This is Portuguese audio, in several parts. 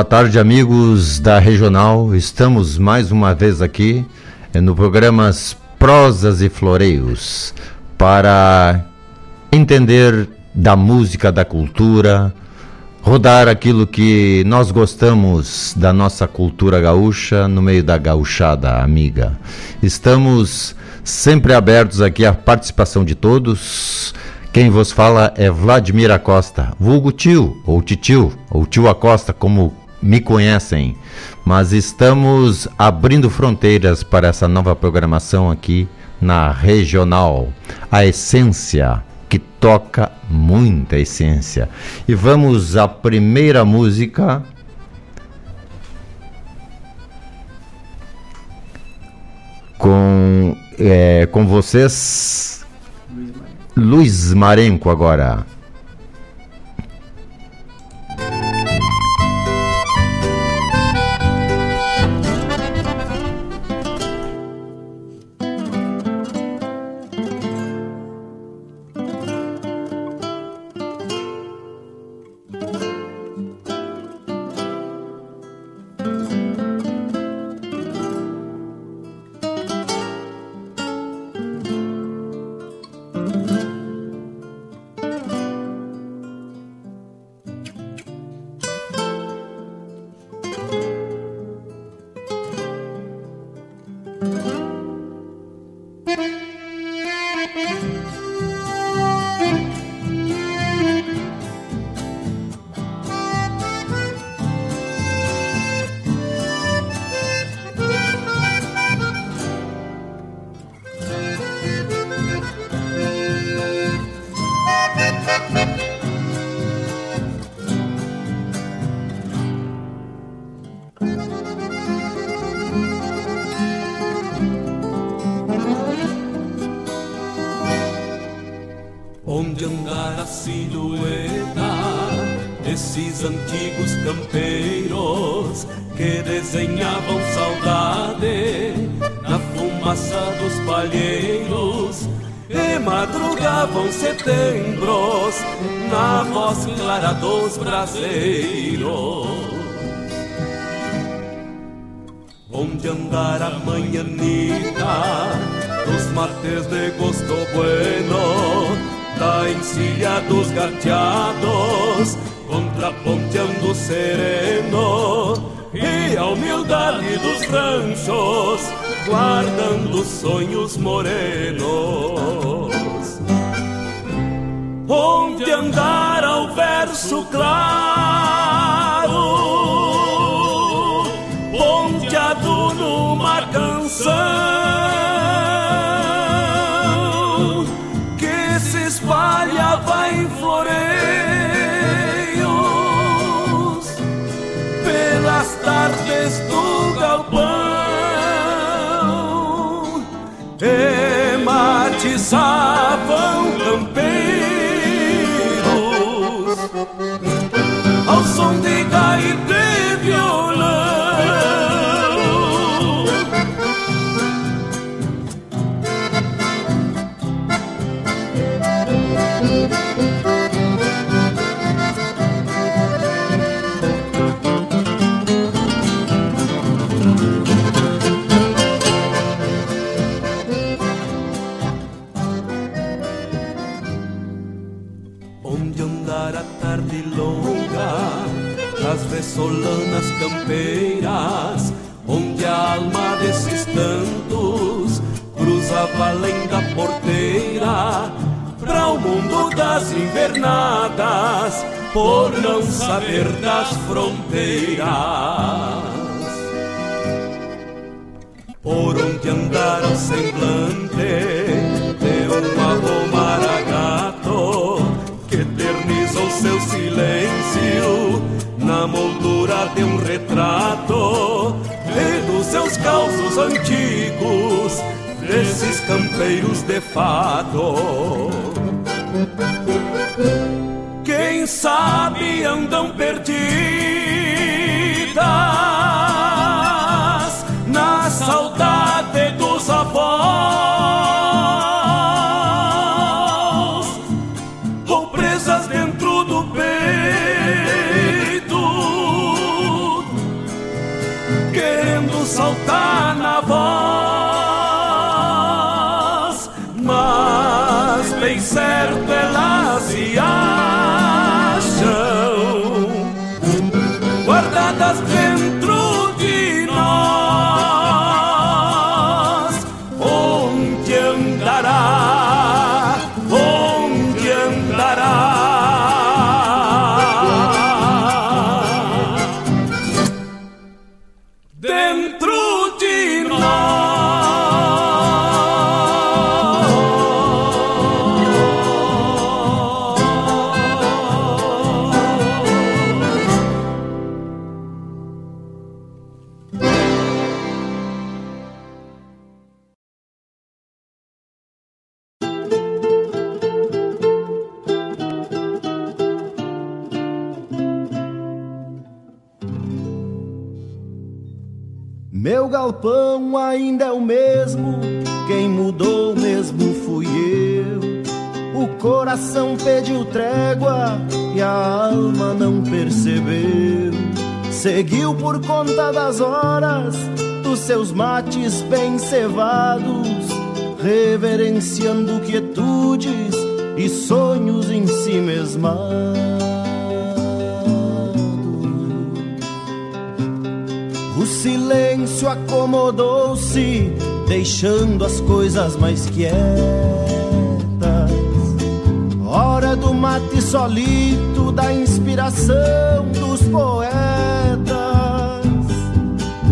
Boa tarde, amigos da Regional. Estamos mais uma vez aqui eh, no programa Prosas e Floreios para entender da música, da cultura, rodar aquilo que nós gostamos da nossa cultura gaúcha no meio da gauchada amiga. Estamos sempre abertos aqui à participação de todos. Quem vos fala é Vladimir Acosta, vulgo tio, ou titio, ou tio Acosta, como me conhecem, mas estamos abrindo fronteiras para essa nova programação aqui na Regional. A essência que toca muita essência. E vamos à primeira música. Com, é, com vocês, Luiz Marenco agora. nós, contraponteando sereno e a humildade dos ranchos, guardando sonhos morenos. Onde andar ao verso claro Savam campeiros ao som de gaita e violão. solanas campeiras, onde a alma desses tantos cruzava além da porteira, para o mundo das invernadas, por não saber das fronteiras. Por onde andar o semblante de um avô maragato que eternizou seu silêncio na moldura de um retrato dos seus causos antigos desses campeiros de fado. Quem sabe andam perdidas certo elas se acham galpão ainda é o mesmo, quem mudou mesmo fui eu. O coração pediu trégua e a alma não percebeu. Seguiu por conta das horas dos seus mates bem cevados, reverenciando quietudes e sonhos em si mesmados. O silêncio acomodou-se, deixando as coisas mais quietas. Hora do mate solito, da inspiração dos poetas.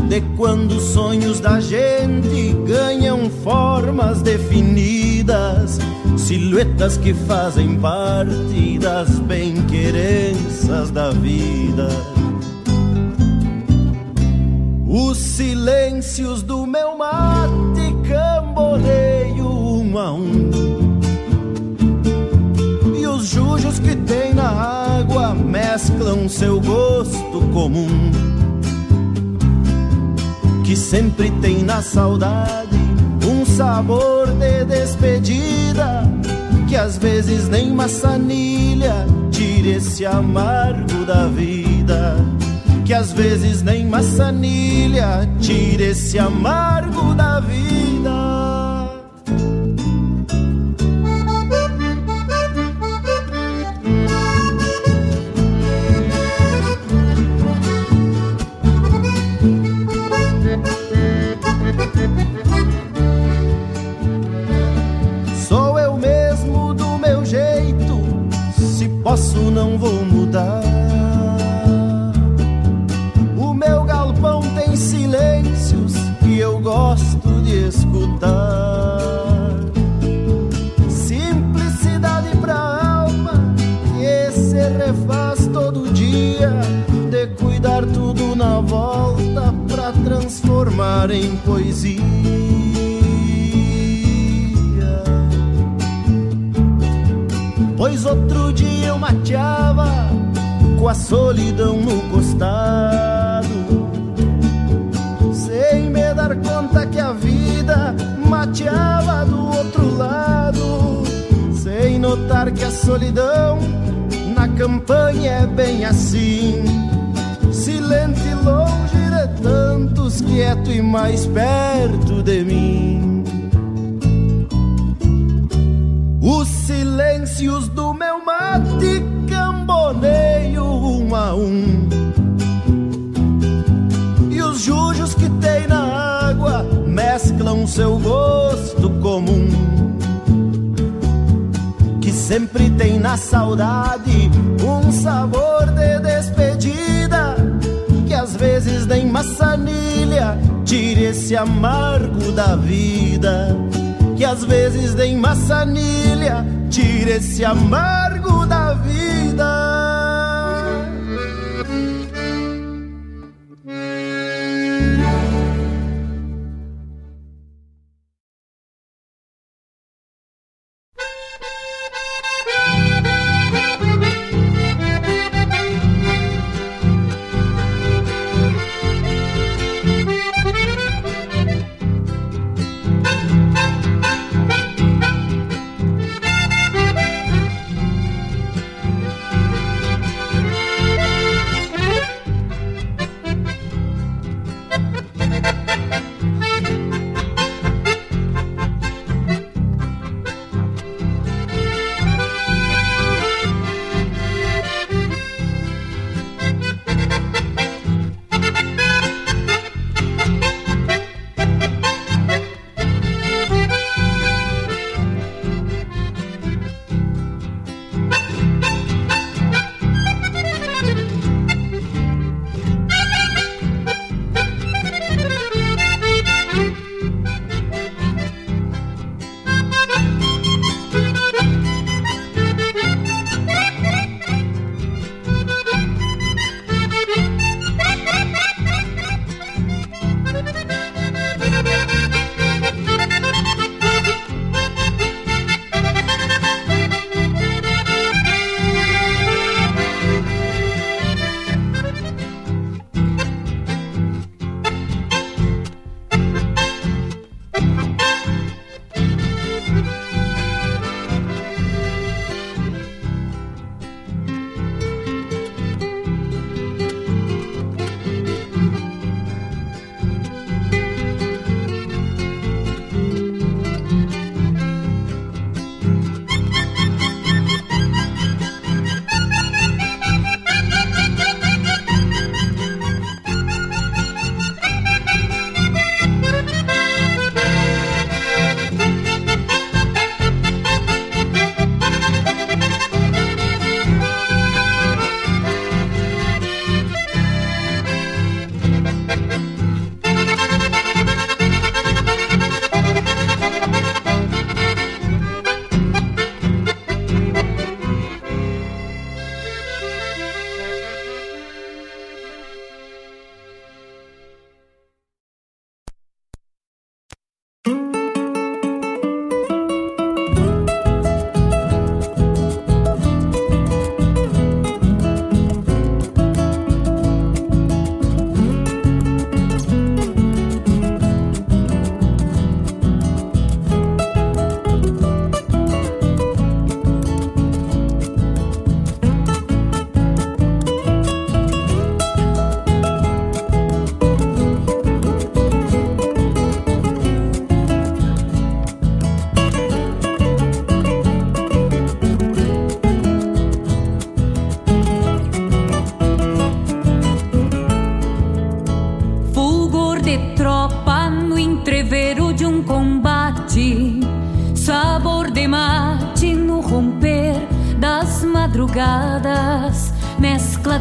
De quando os sonhos da gente ganham formas definidas, silhuetas que fazem parte das bem-querenças da vida. Os silêncios do meu mate camboneio um a um. E os jujos que tem na água mesclam seu gosto comum. Que sempre tem na saudade um sabor de despedida. Que às vezes nem maçanilha tira esse amargo da vida que às vezes nem maçanilha tira esse amargo da vida. Poesia. Pois outro dia eu mateava com a solidão no costado, sem me dar conta que a vida mateava do outro lado, sem notar que a solidão na campanha é bem assim, silente e de tantos quieto e mais perto de mim. Os silêncios do meu mate camboneio um a um. E os jujos que tem na água mesclam seu gosto comum. Que sempre tem na saudade um sabor de despedida vezes nem maçanilha tire esse amargo da vida. Que às vezes nem maçanilha tire esse amargo da vida.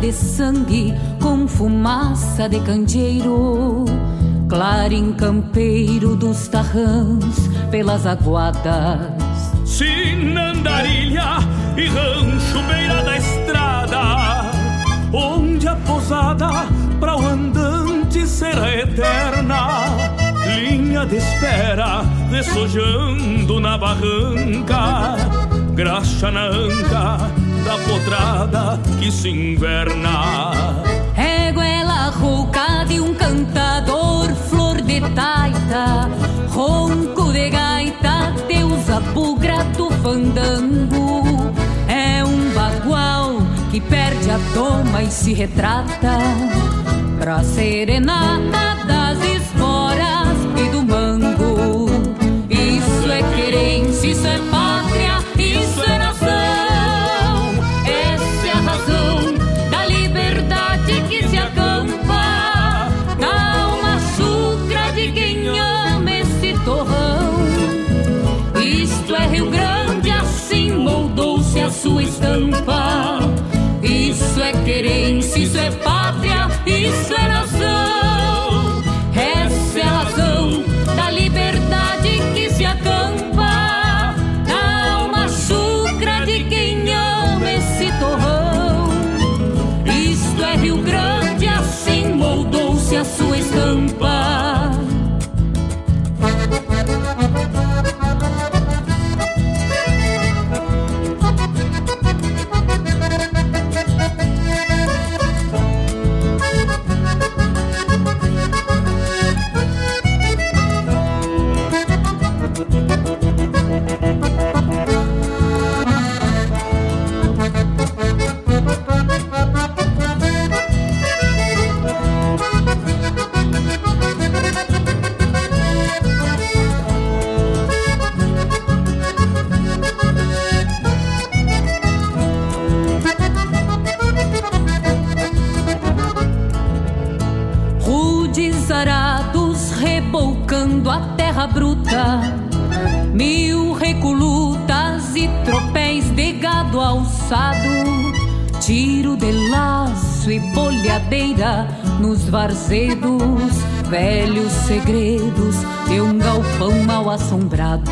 De sangue com fumaça de candeeiro, clarim campeiro dos tarrãs pelas aguadas. Sinandarilha e rancho beira da estrada, onde a posada para o andante será eterna. Linha de espera, dessojando na barranca, graxa na anca da potrada que se inverna. Éguela rouca de um cantador, flor de taita, ronco de gaita, deusa bugra do fandango. É um bagual que perde a toma e se retrata pra serenata das esporas sua estampa. Isso é querência, isso é pátria, isso é nos varzedos, velhos segredos de um galpão mal assombrado.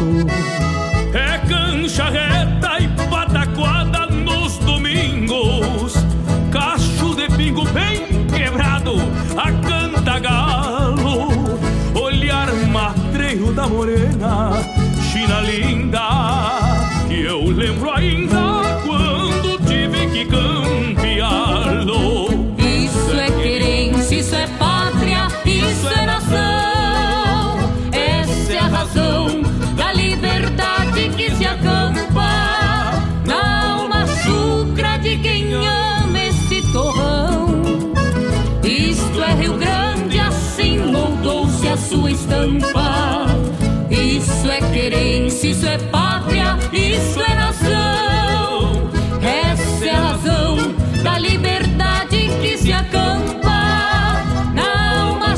Querência, isso é pátria isso é nação. Essa é a razão da liberdade que se acampa na alma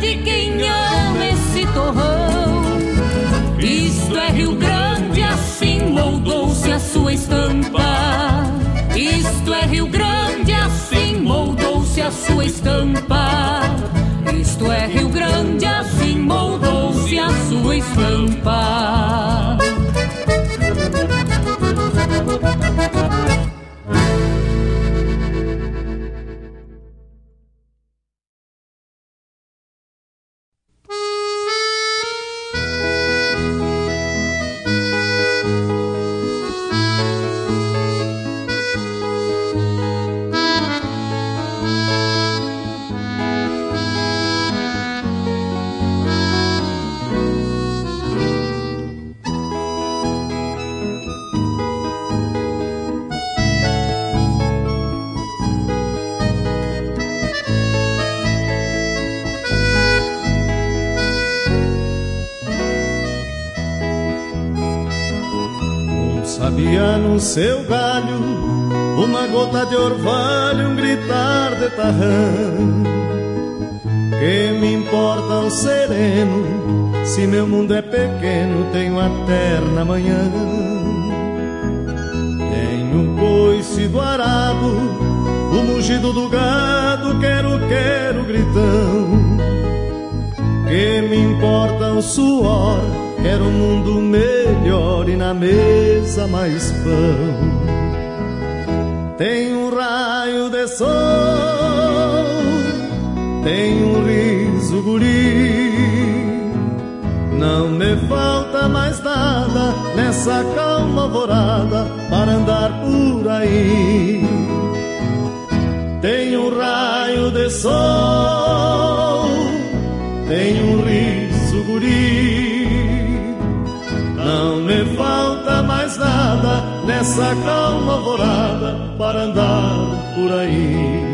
de quem ama esse torrão. Isto é Rio Grande, assim moldou-se a sua estampa. Isto é Rio Grande, assim moldou-se a sua estampa. Sua estampa. Que me importa o suor, quero um mundo melhor e na mesa mais pão. Tem um raio de sol, tem um riso guri. Não me falta mais nada nessa calma alvorada para andar por aí. Tem um raio de sol, tem um riso guri não me falta mais nada nessa calma alvorada para andar por aí.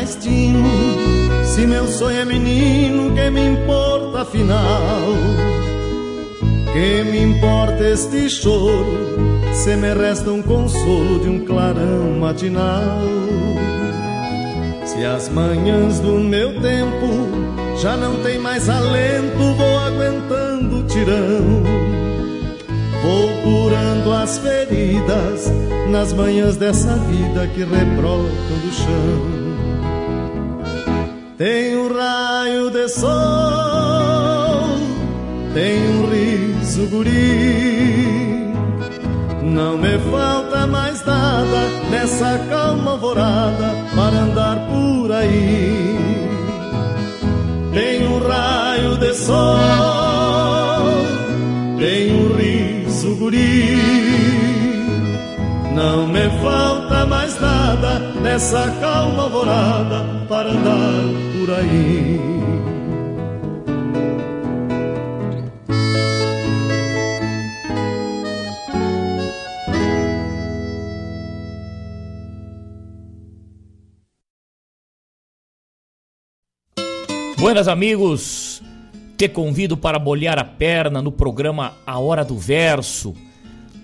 Mais tino se meu sonho é menino, que me importa afinal? Que me importa este choro, se me resta um consolo de um clarão matinal? Se as manhãs do meu tempo já não tem mais alento, vou aguentando o tirão. Vou curando as feridas nas manhãs dessa vida que rebrotam do chão. Tem um raio de sol, tem um riso guri. Não me falta mais nada nessa calma alvorada para andar por aí. Tem um raio de sol, tem um riso guri. Não me falta mais nada nessa calma alvorada para andar por aí. Buenas amigos, te convido para bolhar a perna no programa A Hora do Verso,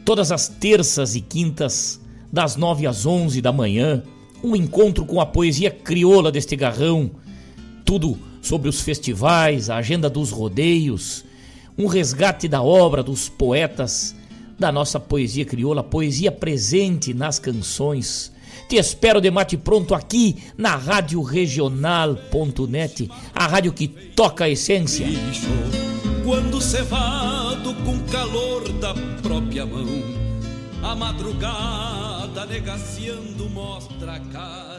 todas as terças e quintas, das nove às onze da manhã, um encontro com a poesia crioula deste garrão, tudo sobre os festivais, a agenda dos rodeios, um resgate da obra dos poetas da nossa poesia crioula, poesia presente nas canções te espero de mate pronto aqui na Rádio Regional.net, a rádio que toca a essência. Quando cevado com calor da própria mão, a madrugada negaciando mostra a cara,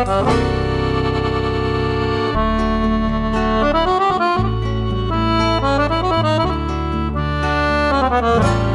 Thank Música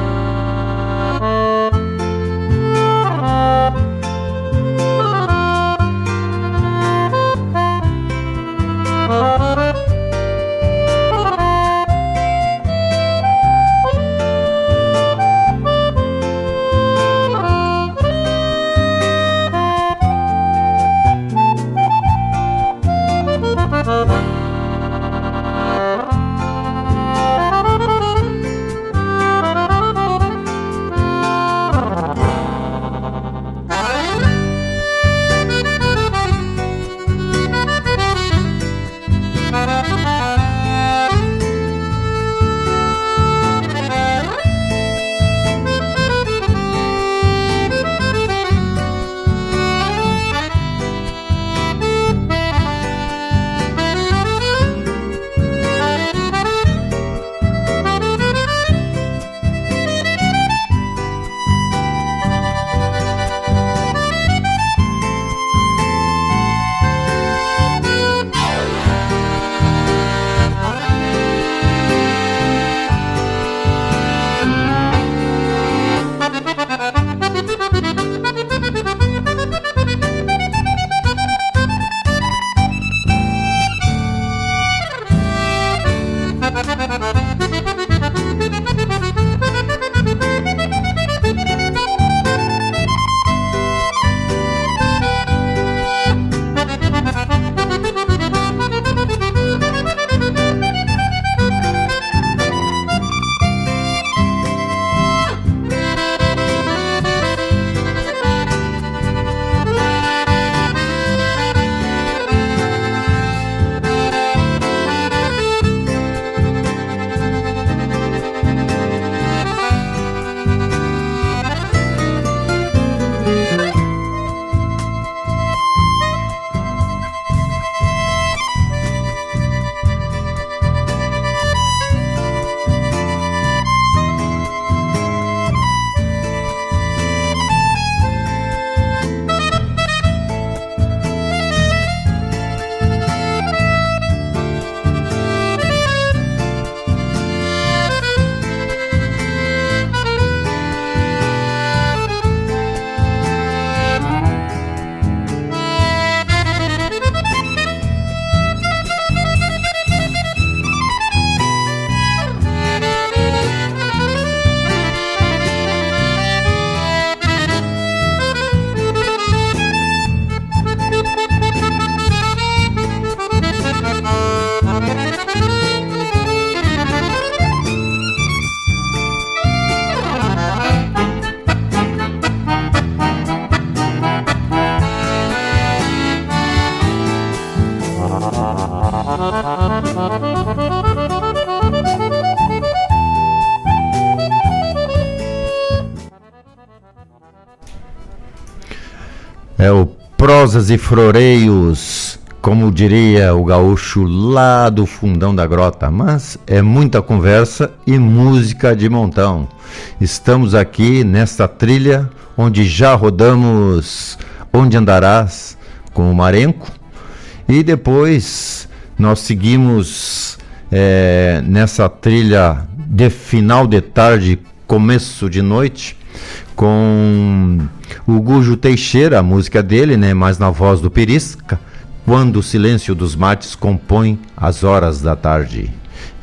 Prosas e Floreios como diria o gaúcho lá do fundão da grota, mas é muita conversa e música de montão. Estamos aqui nesta trilha onde já rodamos Onde Andarás com o Marenco e depois nós seguimos é, nessa trilha de final de tarde, começo de noite com o Gujo Teixeira, a música dele, né, mais na voz do Perisca quando o silêncio dos mates compõe as horas da tarde.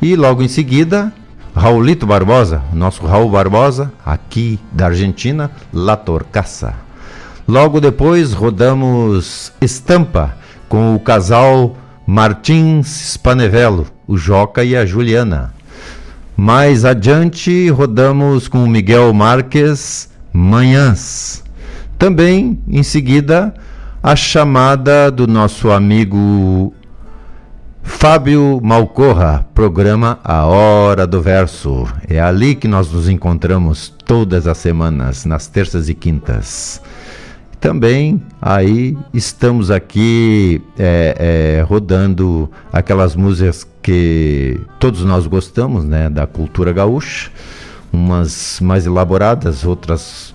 E logo em seguida, Raulito Barbosa, nosso Raul Barbosa, aqui da Argentina, La Torcaça. Logo depois rodamos Estampa com o casal Martins Spanevelo, o Joca e a Juliana. Mais adiante rodamos com o Miguel Marques Manhãs. Também em seguida a chamada do nosso amigo Fábio Malcorra, programa A Hora do Verso. É ali que nós nos encontramos todas as semanas, nas terças e quintas. Também aí estamos aqui é, é, rodando aquelas músicas que todos nós gostamos, né, da cultura gaúcha, umas mais elaboradas, outras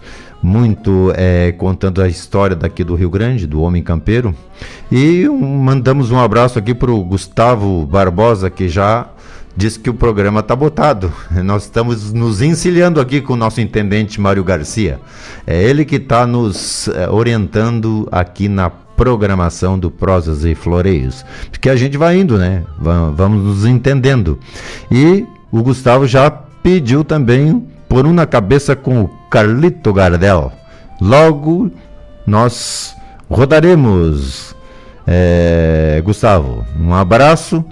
muito é, contando a história daqui do Rio Grande, do Homem Campeiro. E um, mandamos um abraço aqui para o Gustavo Barbosa, que já disse que o programa está botado. Nós estamos nos encilhando aqui com o nosso intendente Mário Garcia. É ele que está nos é, orientando aqui na programação do Prosas e Floreios. Porque a gente vai indo, né? Vamos nos entendendo. E o Gustavo já pediu também por uma cabeça com o Carlito Gardel. Logo nós rodaremos. É, Gustavo, um abraço.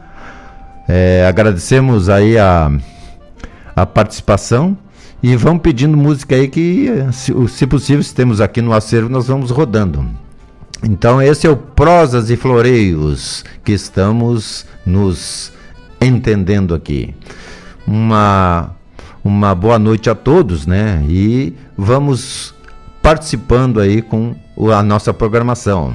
É, agradecemos aí a, a participação e vamos pedindo música aí que, se, se possível, se temos aqui no acervo, nós vamos rodando. Então, esse é o Prosas e Floreios que estamos nos entendendo aqui. Uma uma boa noite a todos, né? E vamos participando aí com a nossa programação.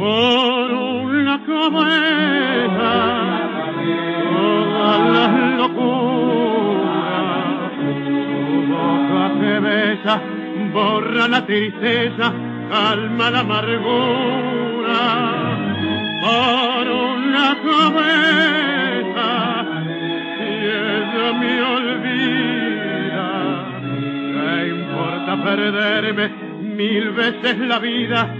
por una cabeza todas las locuras. Tu boca que besa borra la tristeza, calma la amargura. Por una cabeza, si ella me olvida, ¿qué importa perderme mil veces la vida?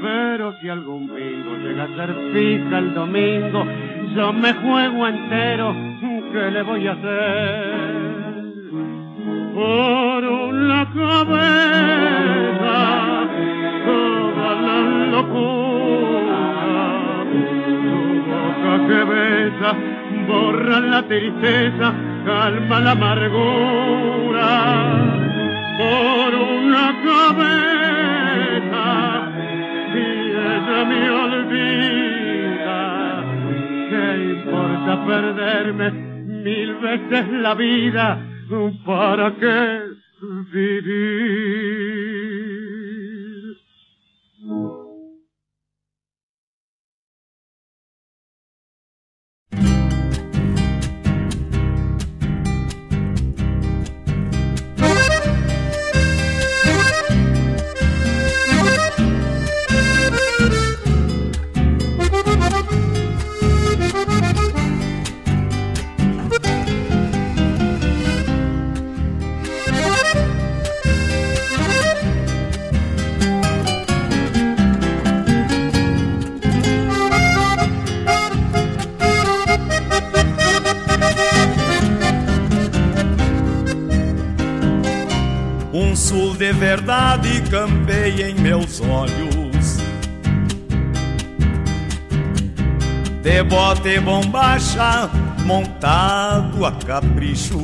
pero si algún bingo llega a ser fija el domingo, yo me juego entero, ¿qué le voy a hacer? Por una cabeza, toda la locura, tu boca que besa, borra la tristeza, calma la amargura. Por una cabeza, olvida. ¿Qué importa perderme mil veces la vida, ¿para qué vivir? Um sul de verdade campeia em meus olhos. De bote e bombacha, montado a capricho.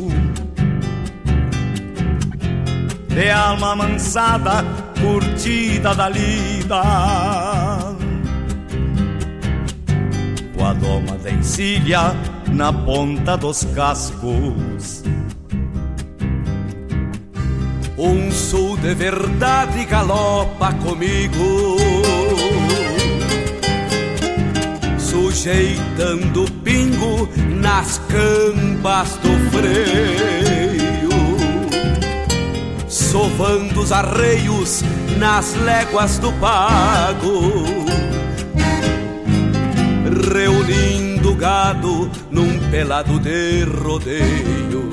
De alma mansada, curtida da lida. Com a doma da encilha na ponta dos cascos. Um sul de verdade galopa comigo, sujeitando pingo nas cambas do freio, sovando os arreios nas léguas do pago, reunindo gado num pelado de rodeio.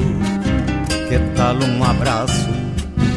Que tal um abraço,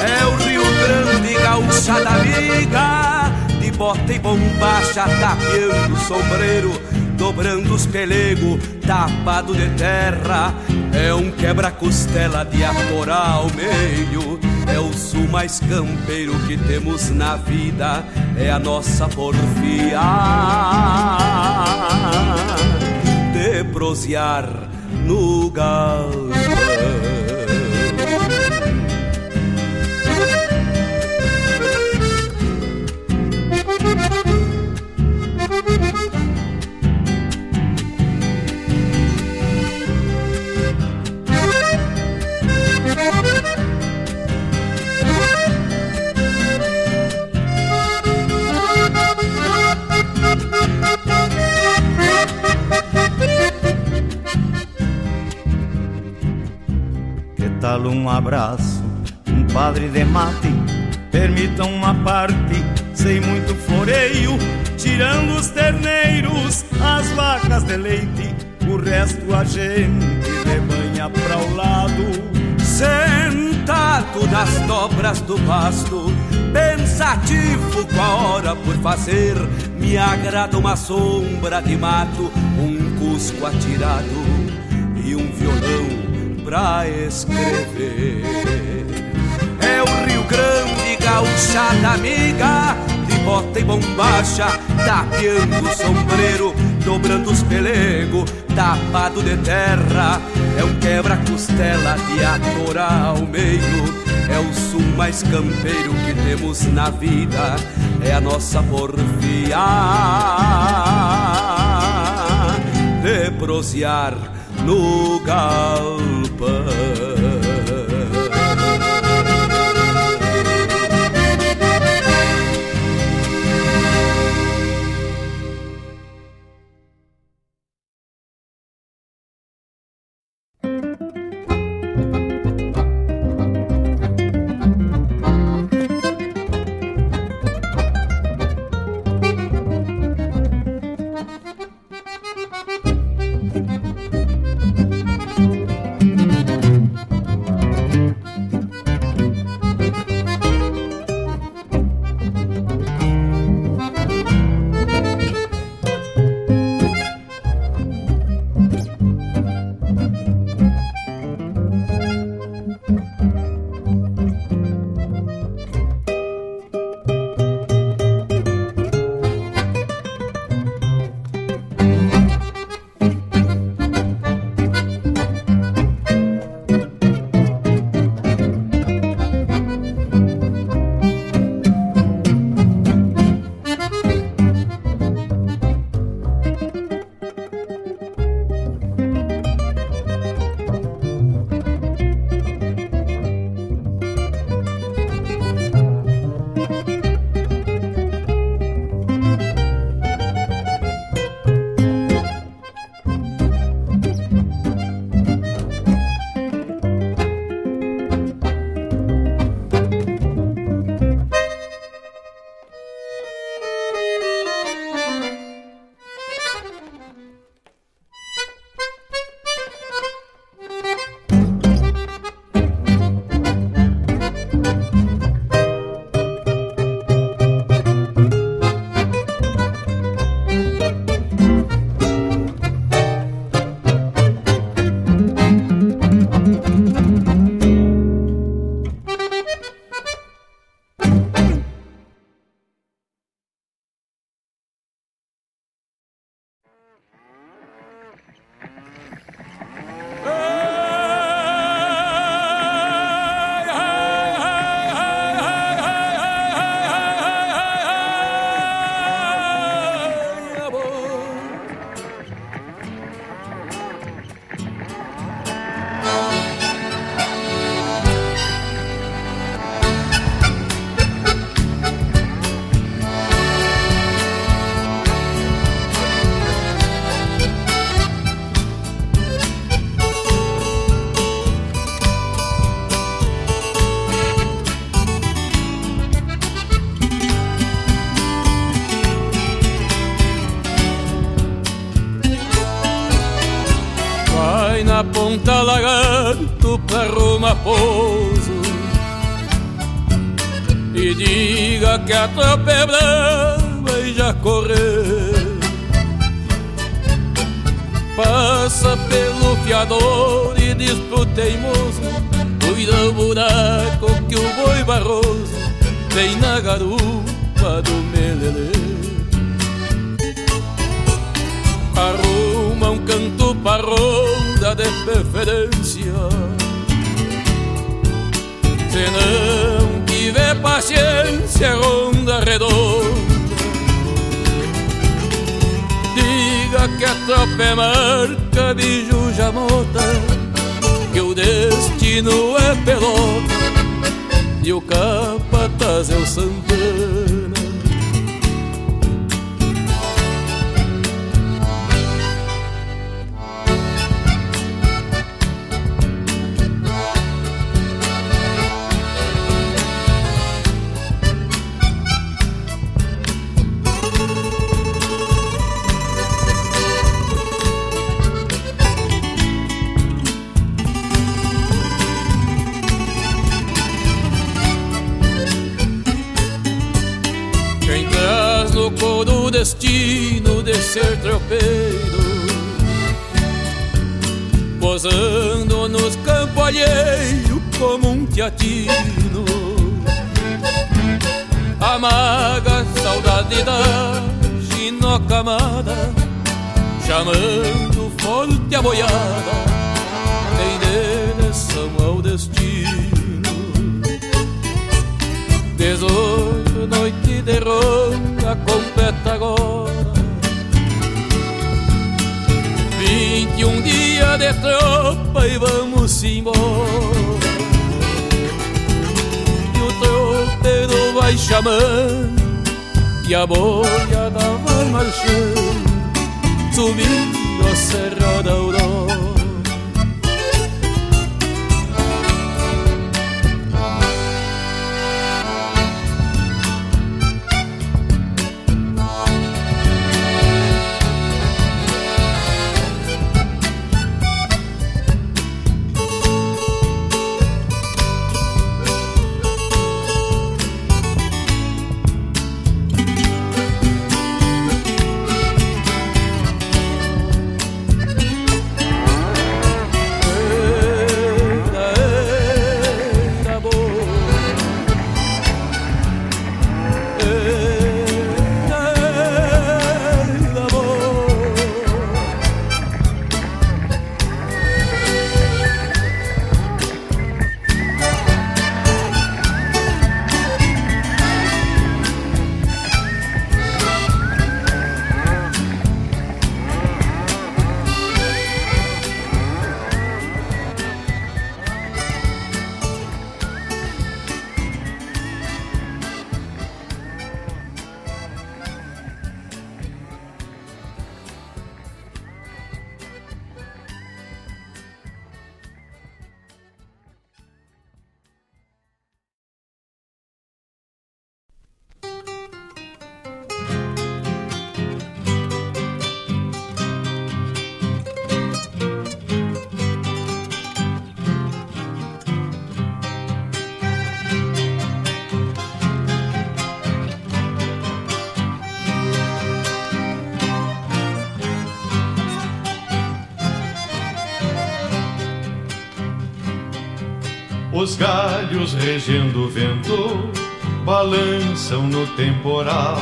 É o Rio Grande, gaúcha da amiga, de bota e bombacha, tapeando o sombreiro, dobrando os pelegos, tapado de terra. É um quebra-costela de atorar ao meio. É o sul mais campeiro que temos na vida, é a nossa porfia de prosear no galpão. Um abraço, um padre de mate? Permitam uma parte, sem muito floreio, tirando os terneiros, as vacas de leite, o resto a gente rebanha pra o lado. Sentado nas dobras do pasto, pensativo com a hora por fazer, me agrada uma sombra de mato, um cusco atirado e um violão pra escrever. É o Rio Grande, gaúcha da amiga, de bota e bombacha, tapeando o sombreiro, dobrando os pelegos, tapado de terra. É um quebra-costela de atorar ao meio. É o sul mais campeiro que temos na vida, é a nossa porfia de prosear no galpão. But Roma pouso E diga que a tropa é brava e já correu. Passa pelo fiador e diz pro teimoso Cuida o buraco que o boi barroso Vem na garupa do melelê. Arruma um canto pra ronda de preferência Se não tiver paciência, ronda redonda Diga que a tropa é marca, biju jamota Que o destino é pelota E o capataz é o Santana ser tropeiro Posando nos campos alheios como um teatino. Amaga saudade da ginocamada Chamando forte a boiada Em direção ao destino. Dezoito noite de ronda completa agora de tropa e vamos embora. E o tropeiro vai chamando E a boiada vai marchando Subindo a Serra da Aurora Os galhos regendo o vento balançam no temporal,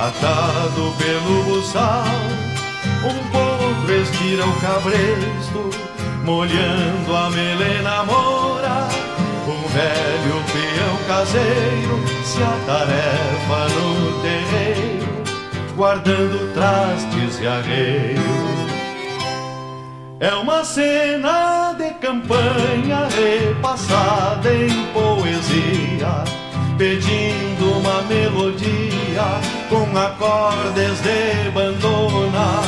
atado pelo buçal. Um povo estira o cabresto, molhando a melena mora. Um velho peão caseiro se atarefa no terreiro, guardando trastes e arreios. É uma cena campanha repassada em poesia, pedindo uma melodia com acordes de bandona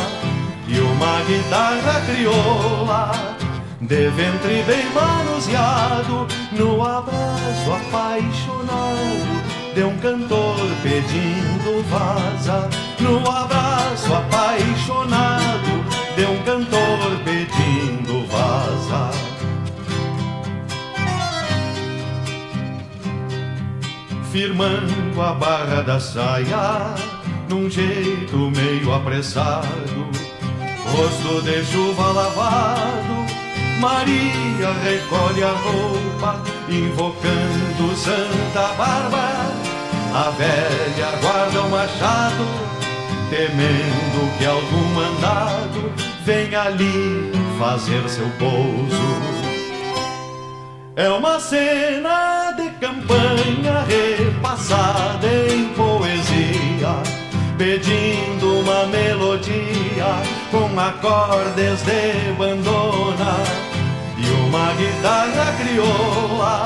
e uma guitarra crioula de ventre bem manuseado no abraço apaixonado de um cantor pedindo vaza no abraço apaixonado de um cantor pedindo vaza firmando a barra da saia, num jeito meio apressado, rosto de chuva lavado, Maria recolhe a roupa, invocando Santa Bárbara. A velha guarda o machado, temendo que algum mandado venha ali fazer seu pouso. É uma cena de campanha repassada em poesia, pedindo uma melodia com acordes de bandona e uma guitarra crioula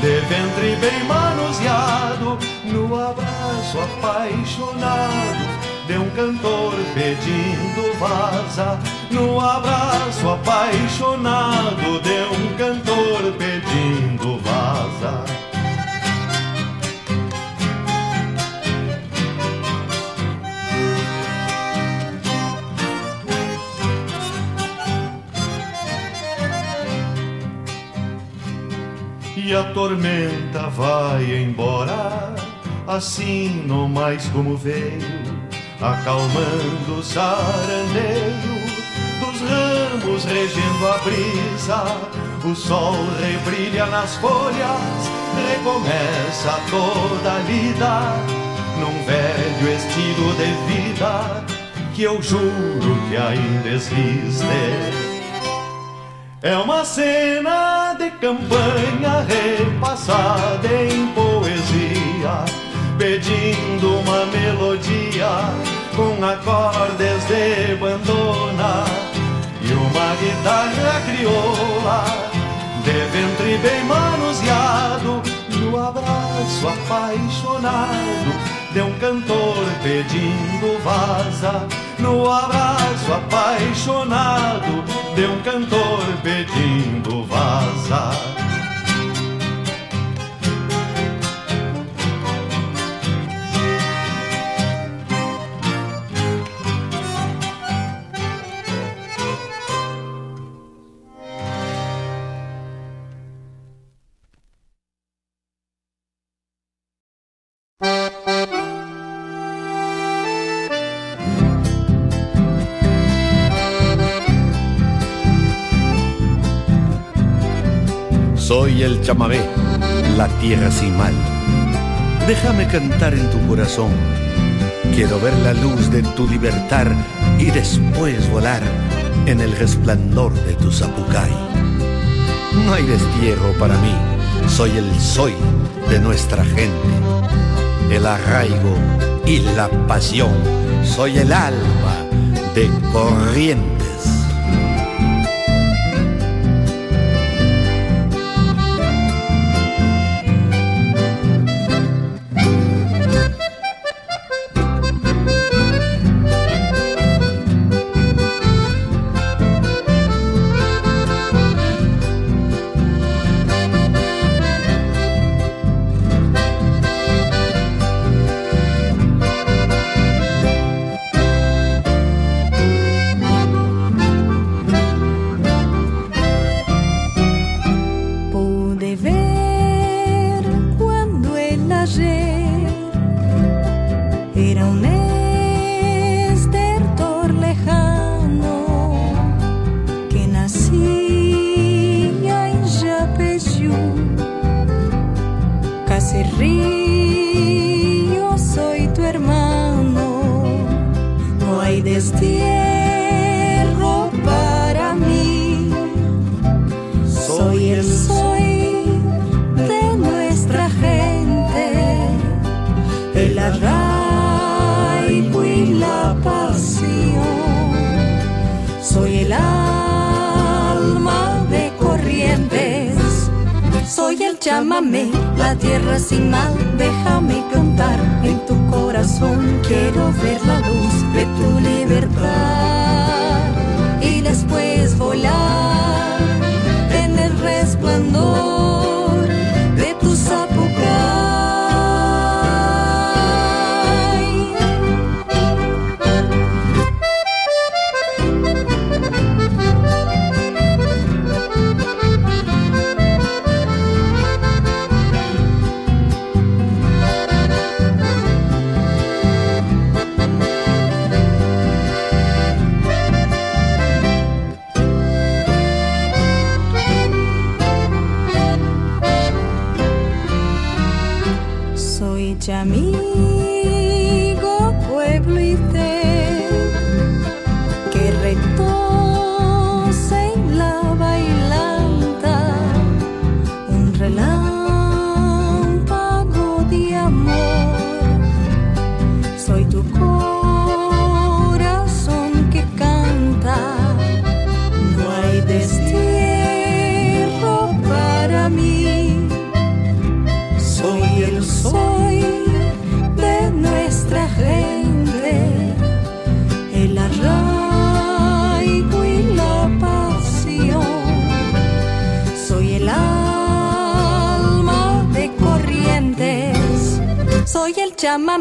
de ventre bem manuseado no abraço apaixonado de um cantor pedindo vaza no abraço apaixonado de um cantor pedindo vaza. E a tormenta vai embora, assim não mais como veio acalmando o sarandeio dos ramos regendo a brisa. O sol rebrilha nas folhas, recomeça toda a lida num velho estilo de vida que eu juro que ainda existe. É uma cena de campanha repassada em poesia pedindo uma melodia com acordes de bandona. E uma guitarra crioula de ventre bem manuseado no abraço apaixonado de um cantor pedindo vaza. No abraço apaixonado de um cantor pedindo vaza Soy el chamamé, la tierra sin mal. Déjame cantar en tu corazón. Quiero ver la luz de tu libertad y después volar en el resplandor de tu zapucay. No hay destierro para mí, soy el soy de nuestra gente. El arraigo y la pasión, soy el alma de corriente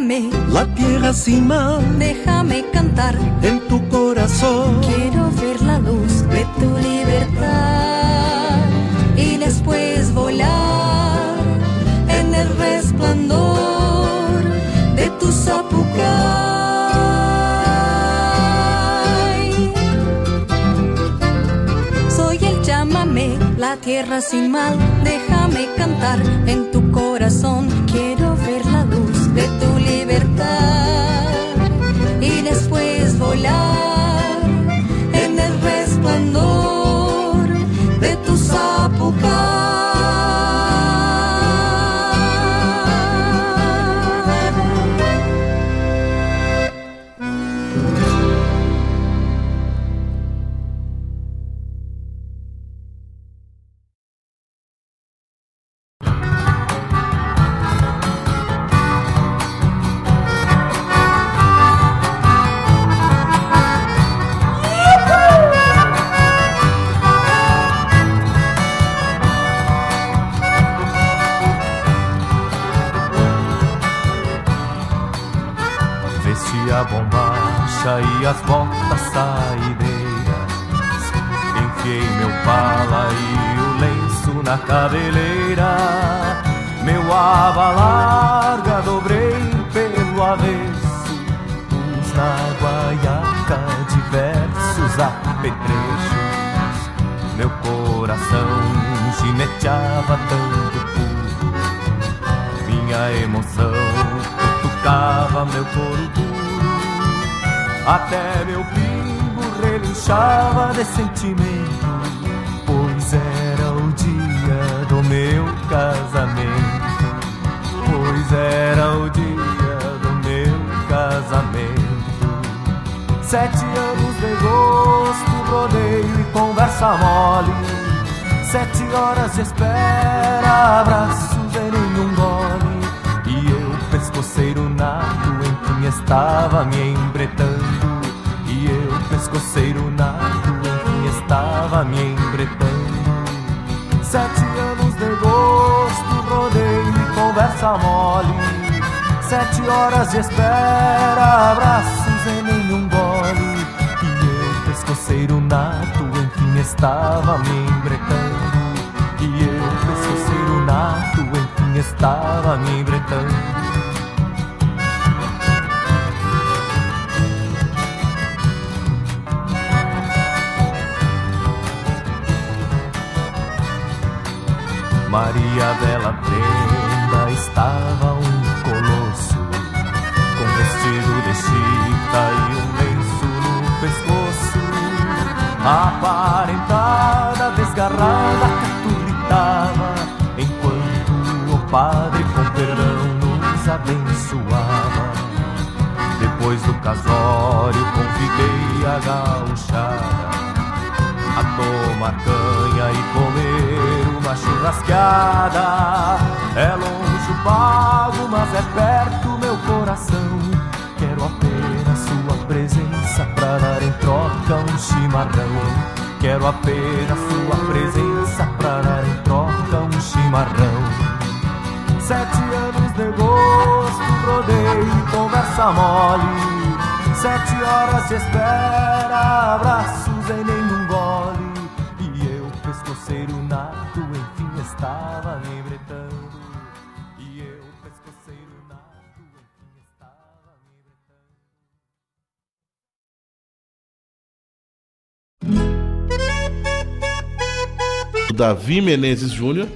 la tierra sin mal, déjame cantar en tu corazón. Quiero ver la luz de tu libertad y después volar en el resplandor de tu zapucay. Soy el chamamé, la tierra sin mal, déjame cantar en tu corazón. Quiero Sete horas de espera, abraços e nenhum gole. E eu, pescoceiro nato, enfim estava me embretando. E eu, pescoceiro nato, enfim estava me embretando. Maria Bela Prenda estava Com vestido de chita e um lenço no pescoço Aparentada, desgarrada, catulitava Enquanto o padre com perdão nos abençoava Depois do casório convidei a gauchada a tomar canha e comer uma churrasqueada. É longe o pago, mas é perto meu coração. Dar em troca um chimarrão. Quero apenas sua presença pra dar em troca um chimarrão. Sete anos de gosto, rodeio conversa mole. Sete horas de espera, abraços em nenhum gole. E eu, pescoceiro nato, enfim estava Davi Menezes Júnior,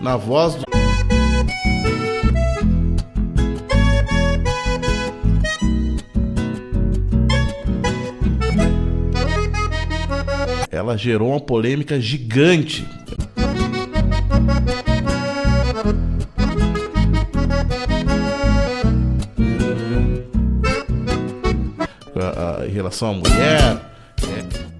na voz do. Ela gerou uma polêmica gigante. Em relação à mulher,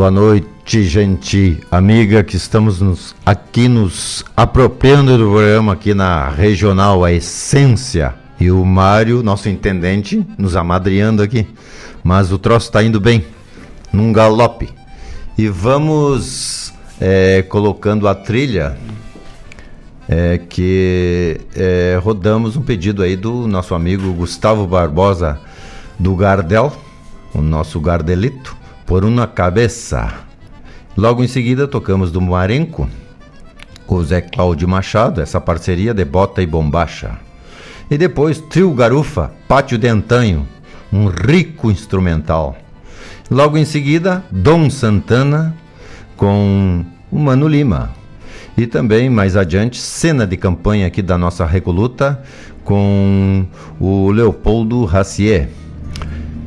Boa noite, gente amiga, que estamos nos, aqui nos apropriando do programa aqui na Regional A Essência. E o Mário, nosso intendente, nos amadriando aqui. Mas o troço está indo bem, num galope. E vamos é, colocando a trilha é, que é, rodamos um pedido aí do nosso amigo Gustavo Barbosa do Gardel, o nosso Gardelito por uma cabeça. Logo em seguida tocamos do Marenco, com Zé Cláudio Machado, essa parceria de bota e bombacha. E depois Trio Garufa, Pátio de Antanho, um rico instrumental. Logo em seguida, Dom Santana com o Mano Lima. E também mais adiante, cena de campanha aqui da nossa Recoluta com o Leopoldo Racier.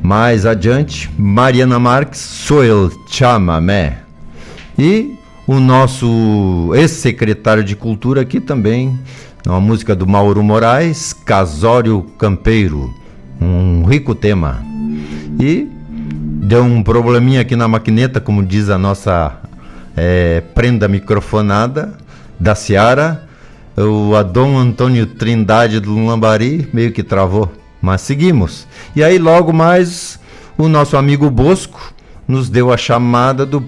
Mais adiante, Mariana Marques, Soel Chamamé. E o nosso ex-secretário de Cultura aqui também, uma música do Mauro Moraes, Casório Campeiro. Um rico tema. E deu um probleminha aqui na maquineta, como diz a nossa é, prenda microfonada da Seara. O Adão Antônio Trindade do Lambari meio que travou. Mas seguimos. E aí, logo mais, o nosso amigo Bosco nos deu a chamada do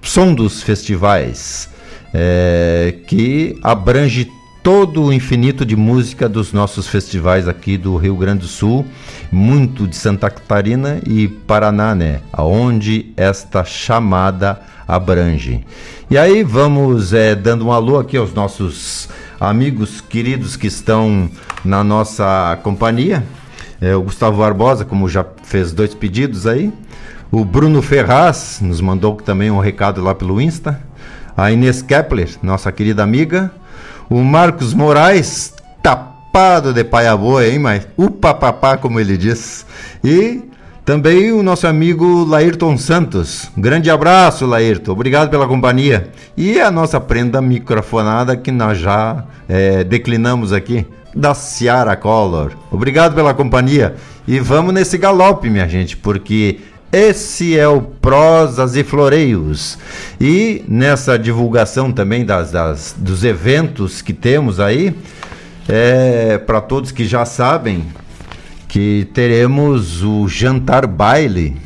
Som dos Festivais, é, que abrange todo o infinito de música dos nossos festivais aqui do Rio Grande do Sul, muito de Santa Catarina e Paraná, né? Aonde esta chamada abrange. E aí vamos é, dando um alô aqui aos nossos amigos queridos que estão na nossa companhia. É, o Gustavo Barbosa, como já fez dois pedidos aí. O Bruno Ferraz nos mandou também um recado lá pelo Insta. A Inês Kepler, nossa querida amiga. O Marcos Moraes, tapado de paia boa, hein, mas o papapá, como ele diz. E também o nosso amigo Laírton Santos. grande abraço, Laírton. Obrigado pela companhia. E a nossa prenda microfonada que nós já é, declinamos aqui da Ciara Color. Obrigado pela companhia e vamos nesse galope, minha gente, porque esse é o Prosas e Floreios. E nessa divulgação também das, das dos eventos que temos aí, é, para todos que já sabem, que teremos o jantar baile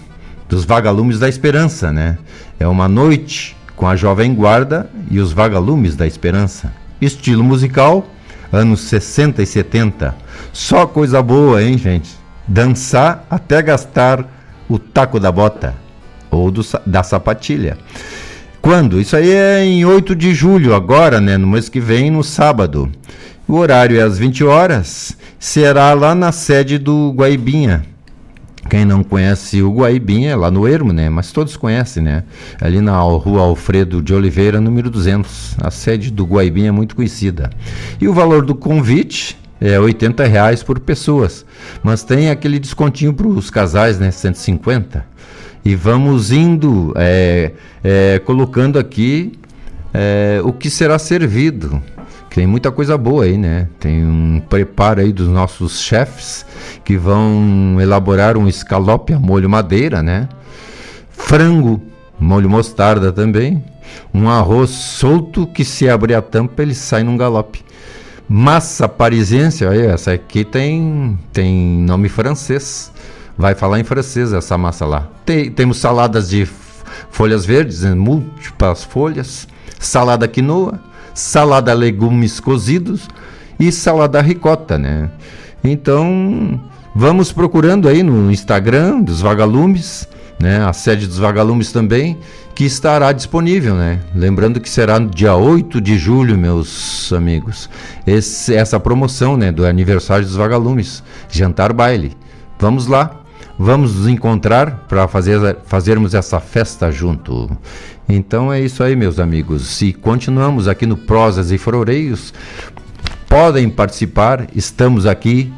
dos Vagalumes da Esperança, né? É uma noite com a Jovem Guarda e os Vagalumes da Esperança. Estilo musical anos 60 e 70. Só coisa boa, hein, gente? Dançar até gastar o taco da bota ou do, da sapatilha. Quando? Isso aí é em 8 de julho, agora, né, no mês que vem, no sábado. O horário é às 20 horas, será lá na sede do Guaibinha. Quem não conhece o Guaibinha é lá no Ermo, né? Mas todos conhecem, né? Ali na rua Alfredo de Oliveira, número 200. A sede do Guaibinha é muito conhecida. E o valor do convite é 80 reais por pessoas. Mas tem aquele descontinho para os casais, né? 150. E vamos indo, é, é, colocando aqui é, o que será servido. Tem muita coisa boa aí, né? Tem um preparo aí dos nossos chefes que vão elaborar um escalope a molho madeira, né? Frango, molho mostarda também. Um arroz solto que se abrir a tampa ele sai num galope. Massa parisiense, olha, essa aqui tem, tem nome francês. Vai falar em francês essa massa lá. Tem, temos saladas de folhas verdes, né? múltiplas folhas. Salada quinoa salada legumes cozidos e salada ricota, né? Então, vamos procurando aí no Instagram dos Vagalumes, né? A sede dos Vagalumes também, que estará disponível, né? Lembrando que será no dia 8 de julho, meus amigos. Esse, essa promoção, né, do aniversário dos Vagalumes, jantar baile. Vamos lá, vamos nos encontrar para fazer, fazermos essa festa junto. Então é isso aí, meus amigos. Se continuamos aqui no Prosas e Floreios, podem participar. Estamos aqui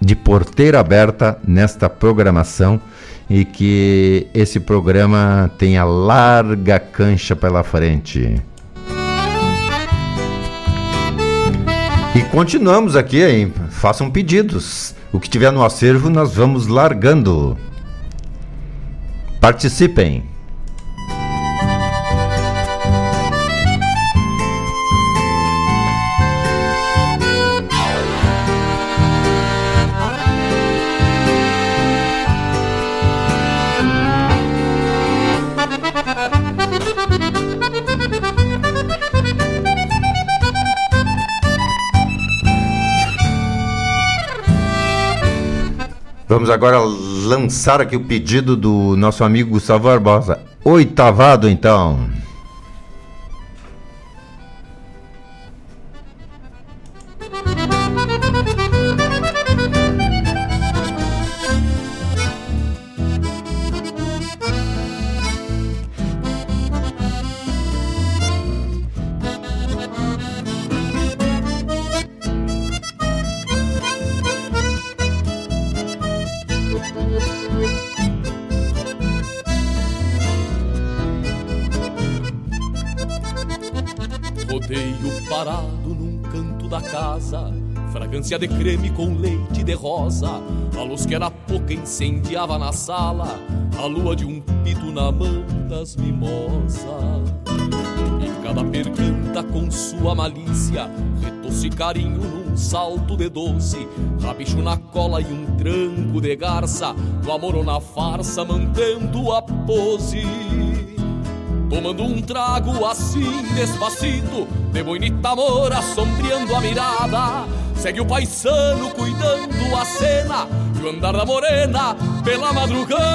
de porteira aberta nesta programação e que esse programa tenha larga cancha pela frente. E continuamos aqui, hein? Façam pedidos. O que tiver no acervo, nós vamos largando. Participem. Vamos agora lançar aqui o pedido do nosso amigo Gustavo Barbosa. Oitavado, então. Fragrância de creme com leite de rosa. A luz que era pouca incendiava na sala, a lua de um pito na mão das mimosas. E cada percanta com sua malícia, retosse carinho num salto de doce, rabicho na cola e um tranco de garça, no amor ou na farsa, mantendo a pose. Tomando um trago assim despacito, de bonita amor assombreando a mirada Segue o paisano cuidando a cena e o andar da morena pela madrugada.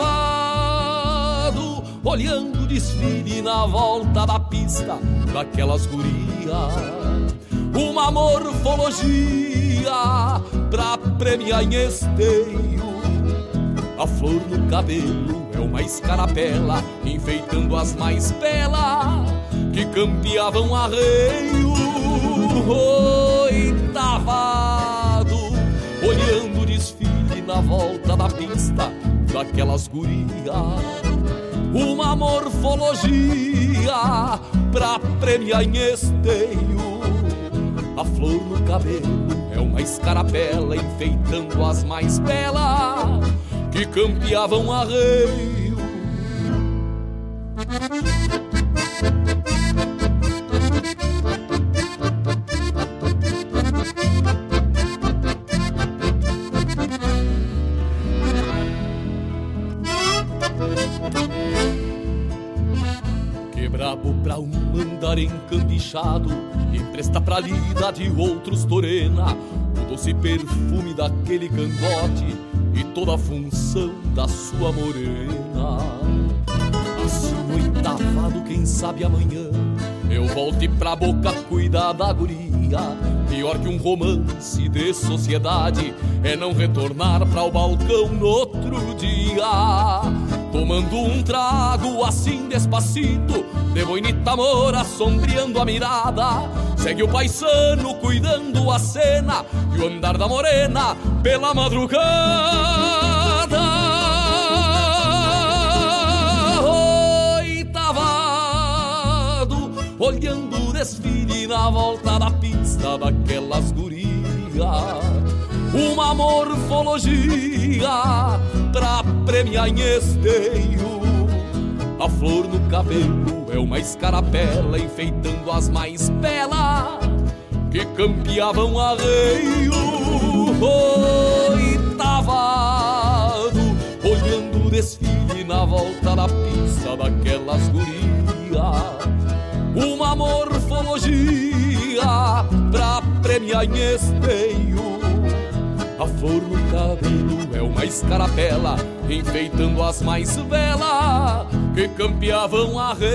Oitavado, olhando o desfile na volta da pista daquelas gurias. Uma morfologia pra premiar em esteio a flor no cabelo uma escarapela enfeitando as mais belas que campeavam arreio. Oitavado, olhando o desfile na volta da pista daquelas gurias. Uma morfologia pra premiar em esteio. A flor no cabelo é uma escarapela enfeitando as mais belas que campeavam arreio. Brabo pra um andar encambichado Empresta pra lida de outros torena O doce perfume daquele cangote E toda a função da sua morena. Assim oitavado, quem sabe amanhã Eu volte pra boca cuidar da guria. Pior que um romance de sociedade É não retornar para o balcão no outro dia Tomando um trago assim despacito De bonita mora sombreando a mirada. Segue o paisano cuidando a cena E o andar da morena pela madrugada. Oitavado Olhando o desfile na volta da pista daquelas gurias. Uma morfologia pra premiar em esteio. A flor no cabelo é uma escarapela enfeitando as mais belas que campeavam arreio. Oitavado, olhando o desfile na volta da pista daquelas gurias. Uma morfologia pra premiar em esteio. A flor no cabelo é uma escarapela, enfeitando as mais belas que campeavam arreio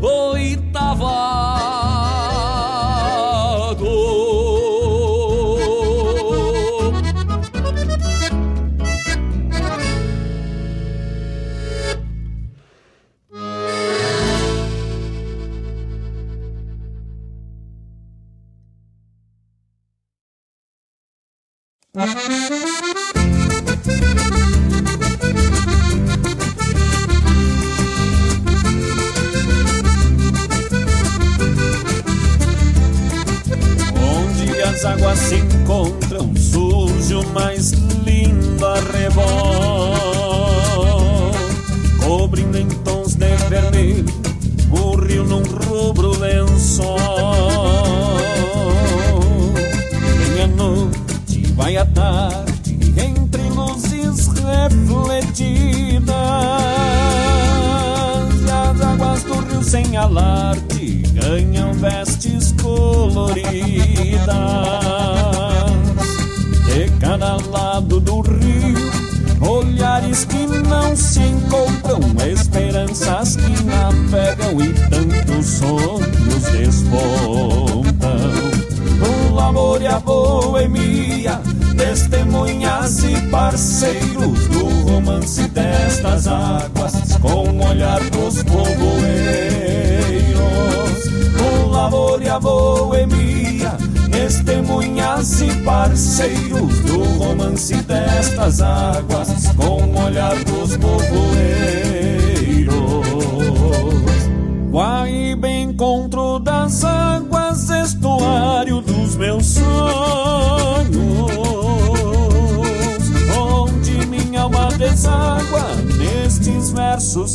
oitavado.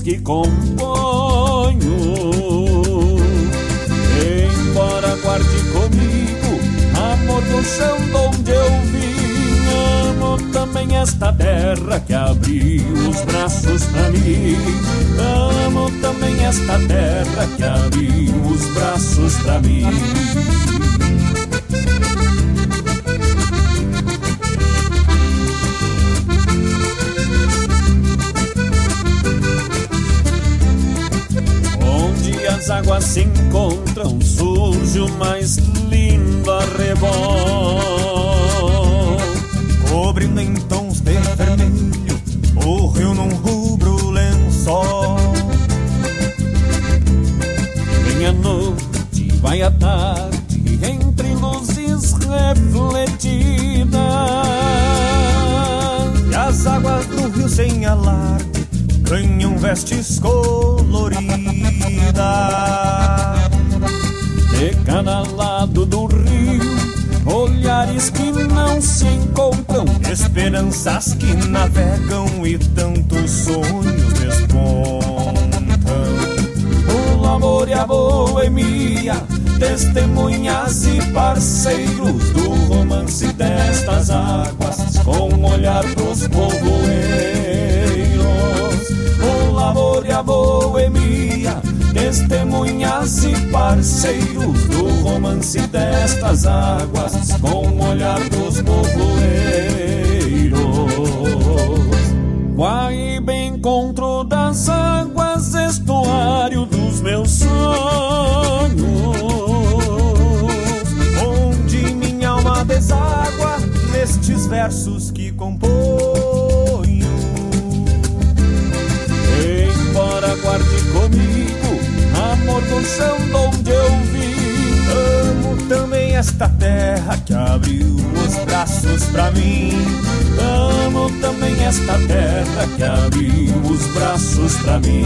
Que componho. Embora guarde comigo amor do chão de onde eu vim, amo também esta terra que abriu os braços pra mim. Amo também esta terra que abriu os braços pra mim. Se encontram, surge o mais lindo arrebol. Cobrindo em tons de vermelho o rio num rubro lençol. Vem a noite, vai a tarde, entre luzes refletidas. E as águas do rio sem alarde ganham vestes coloridas. De cada lado do rio, olhares que não se encontram, Esperanças que navegam e tantos sonhos despontam. o amor e a boemia, testemunhas e parceiros do romance destas águas, com o olhar dos povoeiros. O amor e a boemia, testemunhas e parceiros do romance destas águas, com o olhar dos povoeiros. Guaíba encontro das águas, estuário dos meus sonhos, onde minha alma deságua nestes versos que componho. Embora guarde comigo amor chão onde eu vim, amo também esta terra que abriu os braços pra mim. Amo também esta terra que abriu os braços pra mim.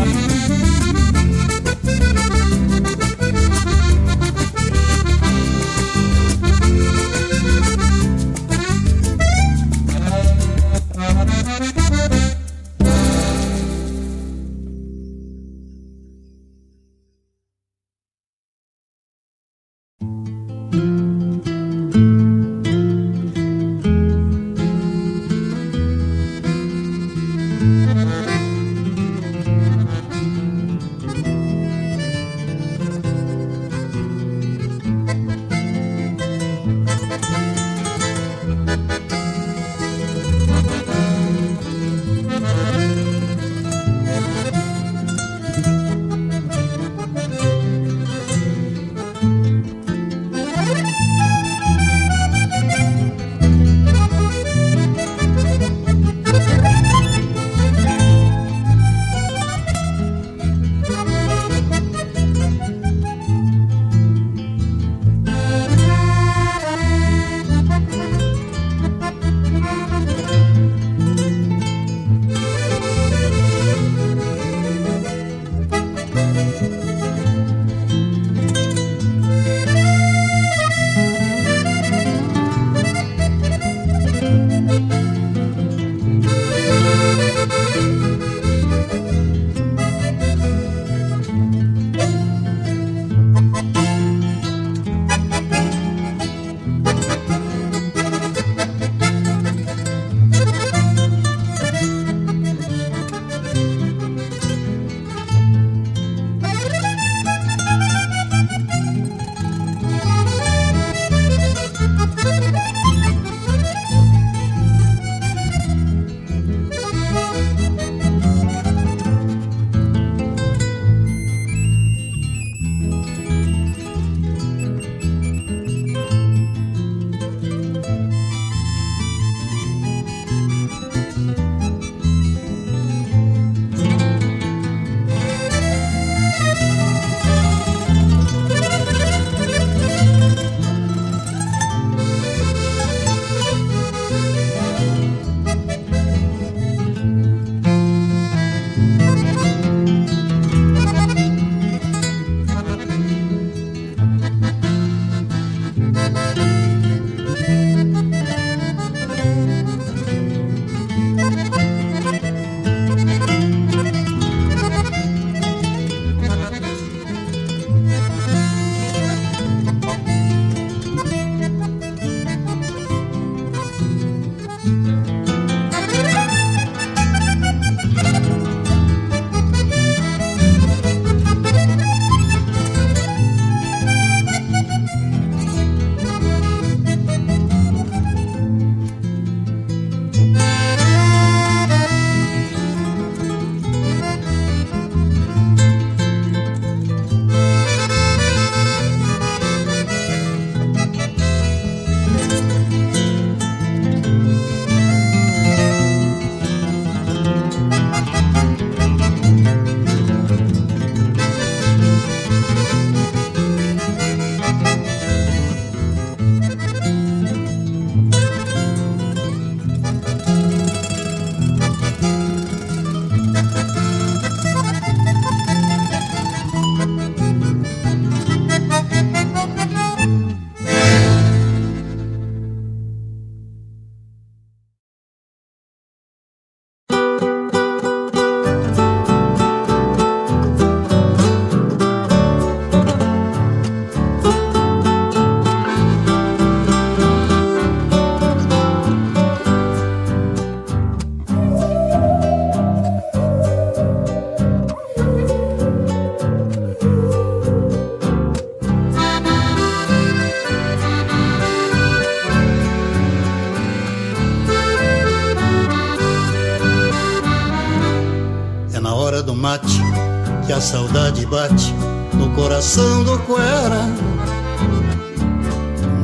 A saudade bate no coração do cuera.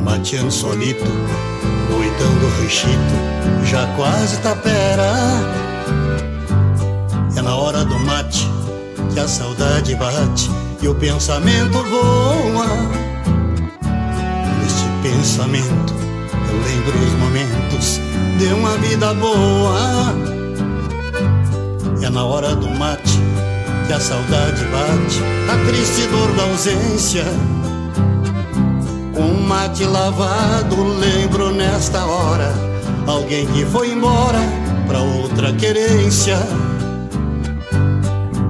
Mateando solito, noitando rechito, já quase tapera. É na hora do mate que a saudade bate e o pensamento voa. Neste pensamento eu lembro os momentos de uma vida boa. É na hora do mate que a saudade bate, a triste dor da ausência. Com mate lavado, lembro nesta hora alguém que foi embora pra outra querência.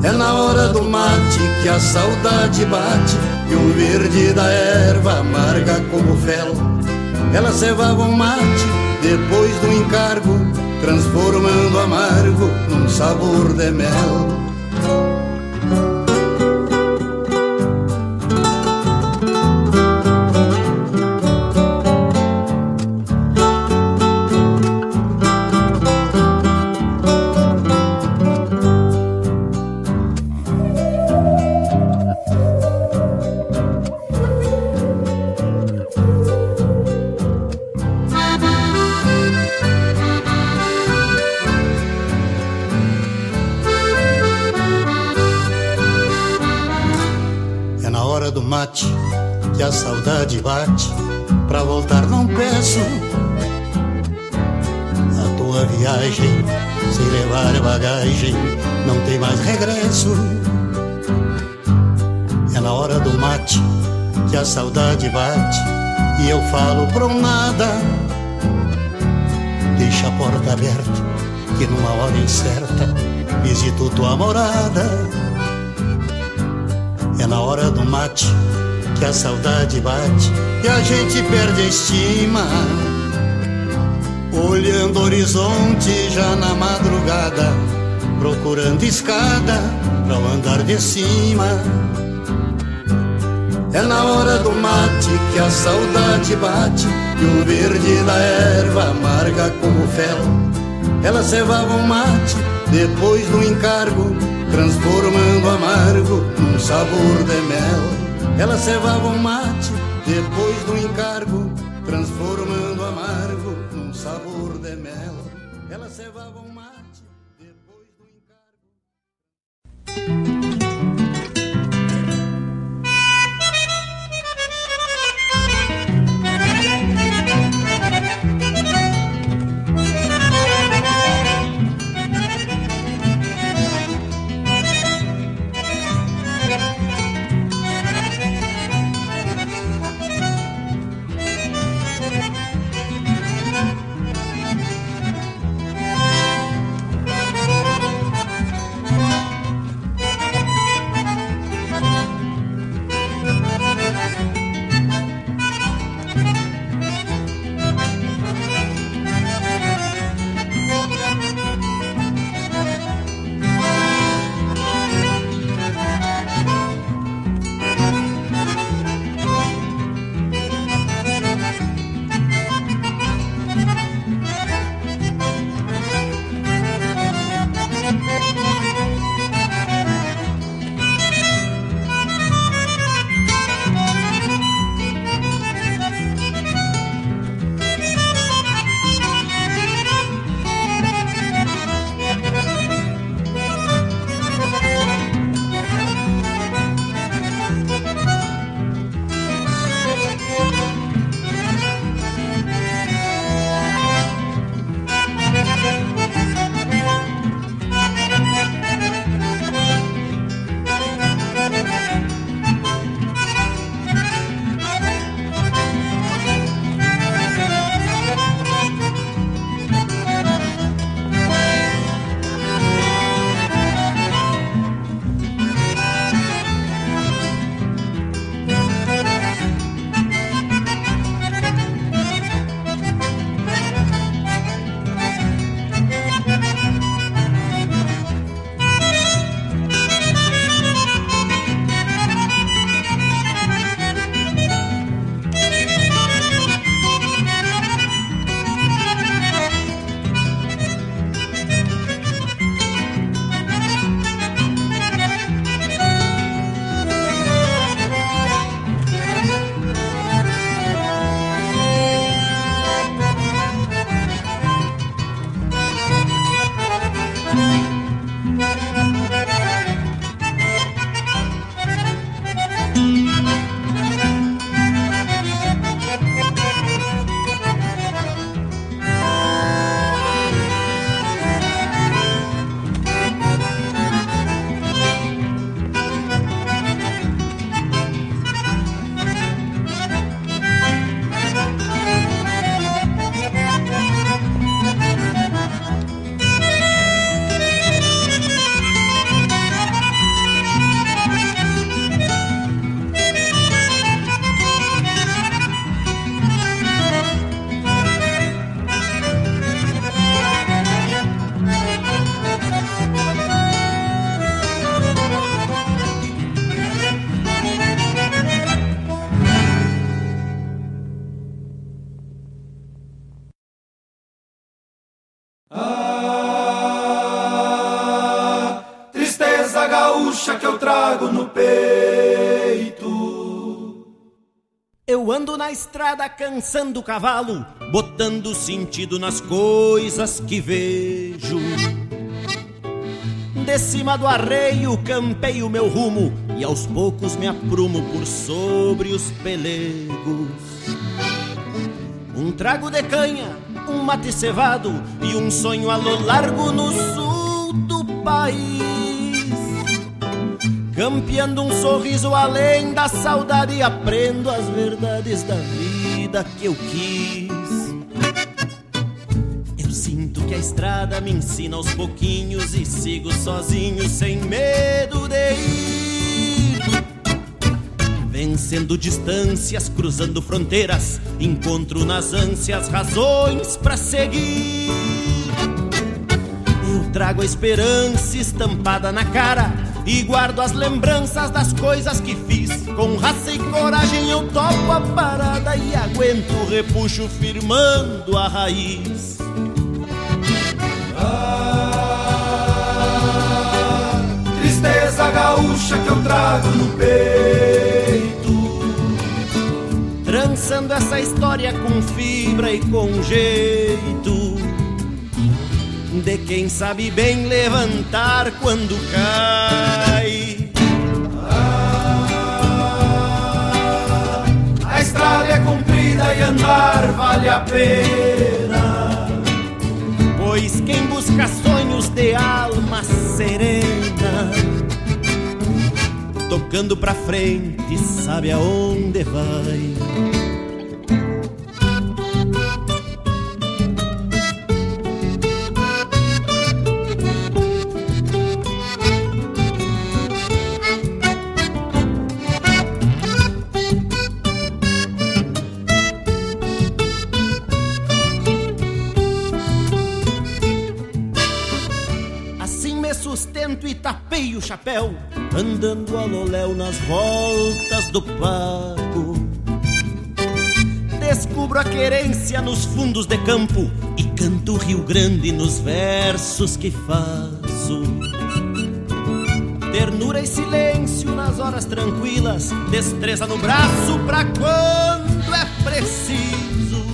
É na hora do mate que a saudade bate e o verde da erva amarga como fel. Ela cevava um mate depois do encargo, transformando amargo num sabor de mel. Na hora do mate que a saudade bate e eu falo pro nada. Deixa a porta aberta, que numa hora incerta visito tua morada. É na hora do mate que a saudade bate e a gente perde a estima. Olhando o horizonte já na madrugada, procurando escada para andar de cima. É na hora do mate que a saudade bate e o verde da erva amarga como fel. Ela cevava um mate depois do encargo, transformando amargo num sabor de mel. Ela cevava um mate depois do encargo, transformando amargo na estrada cansando o cavalo, botando sentido nas coisas que vejo. De cima do arreio campei o meu rumo e aos poucos me aprumo por sobre os pelegos. Um trago de canha, um mate cevado e um sonho a lo largo no sul do país. Campeando um sorriso além da saudade, aprendo as verdades da vida que eu quis. Eu sinto que a estrada me ensina aos pouquinhos e sigo sozinho, sem medo de ir. Vencendo distâncias, cruzando fronteiras, encontro nas ânsias razões para seguir. Eu trago a esperança estampada na cara e guardo as lembranças das coisas que fiz. Com raça e coragem eu topo a parada e aguento o repuxo firmando a raiz. Ah, tristeza gaúcha que eu trago no peito. Trançando essa história com fibra e com jeito de quem sabe bem levantar quando cai. Ah, a estrada é comprida e andar vale a pena. Pois quem busca sonhos de alma serena, tocando pra frente, sabe aonde vai. O chapéu, andando a loléu nas voltas do pago. Descubro a querência nos fundos de campo e canto Rio Grande nos versos que faço. Ternura e silêncio nas horas tranquilas, destreza no braço pra quando é preciso.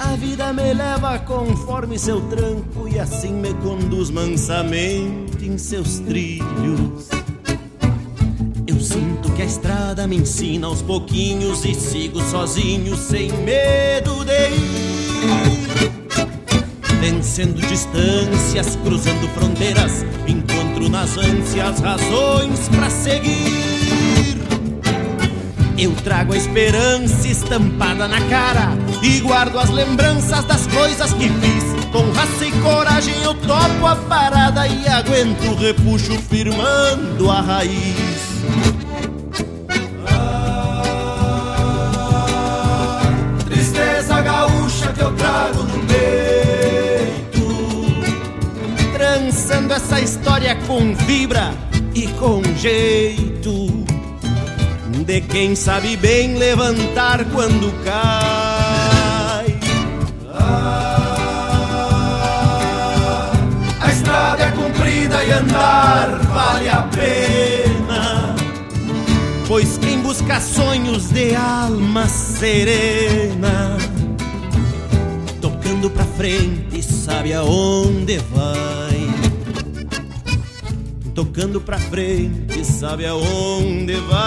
A vida me leva conforme seu tranco e assim me conduz mansamente em seus trilhos. Eu sinto que a estrada me ensina aos pouquinhos e sigo sozinho, sem medo de ir. Vencendo distâncias, cruzando fronteiras, encontro nas ânsias razões para seguir. Eu trago a esperança estampada na cara e guardo as lembranças das coisas que fiz com raça e coragem eu topo a parada e aguento o repuxo firmando a raiz. Ah, tristeza gaúcha que eu trago no peito. Trançando essa história com vibra e com jeito. De quem sabe bem levantar quando cai. E andar vale a pena. Pois quem busca sonhos de alma serena, tocando pra frente, sabe aonde vai. Tocando pra frente, sabe aonde vai.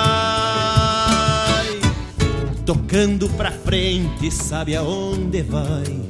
Tocando pra frente, sabe aonde vai.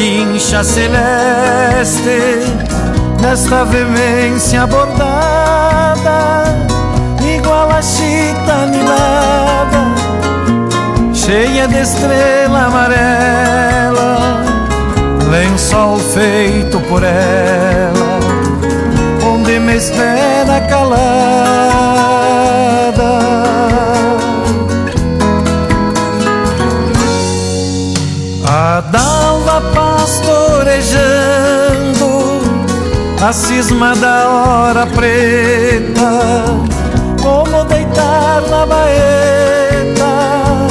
Assisto a quincha celeste Nesta veemência bordada Igual a chita nilada Cheia de estrela amarela Lençol feito por ela Onde me espera calada A cisma da hora preta Como deitar na baeta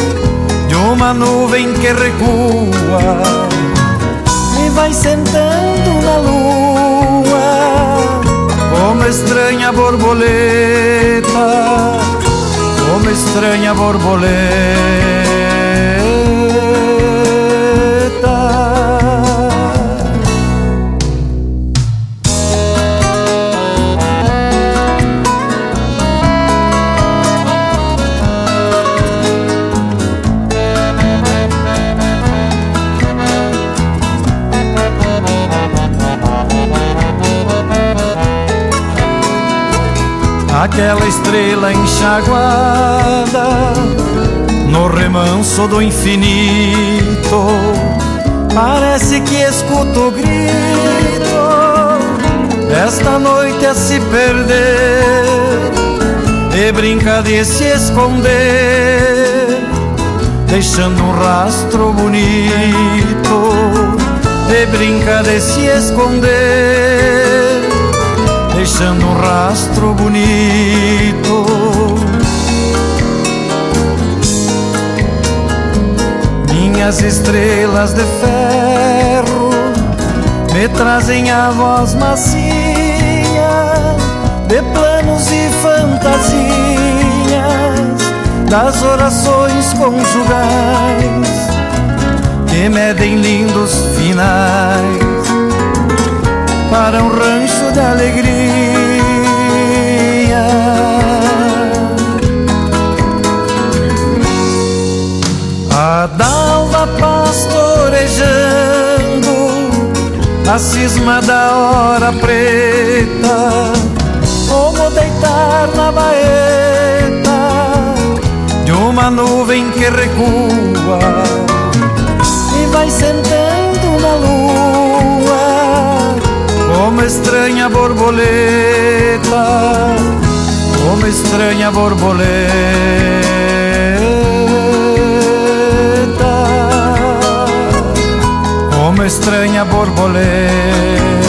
De uma nuvem que recua E vai sentando na lua Como estranha borboleta Como estranha borboleta aquela estrela enxaguada no remanso do infinito. Parece que escuto o grito esta noite a se perder e brinca de se esconder, deixando um rastro bonito. E brinca de se esconder deixando um rastro bonito. Minhas estrelas de ferro me trazem a voz macia de planos e fantasias das orações conjugais que medem lindos finais para um rancho de alegria. A dalva pastorejando, a cisma da hora preta, como deitar na baeta de uma nuvem que recua e vai sentando na lua como estranha borboleta, como estranha borboleta, como estranha borboleta.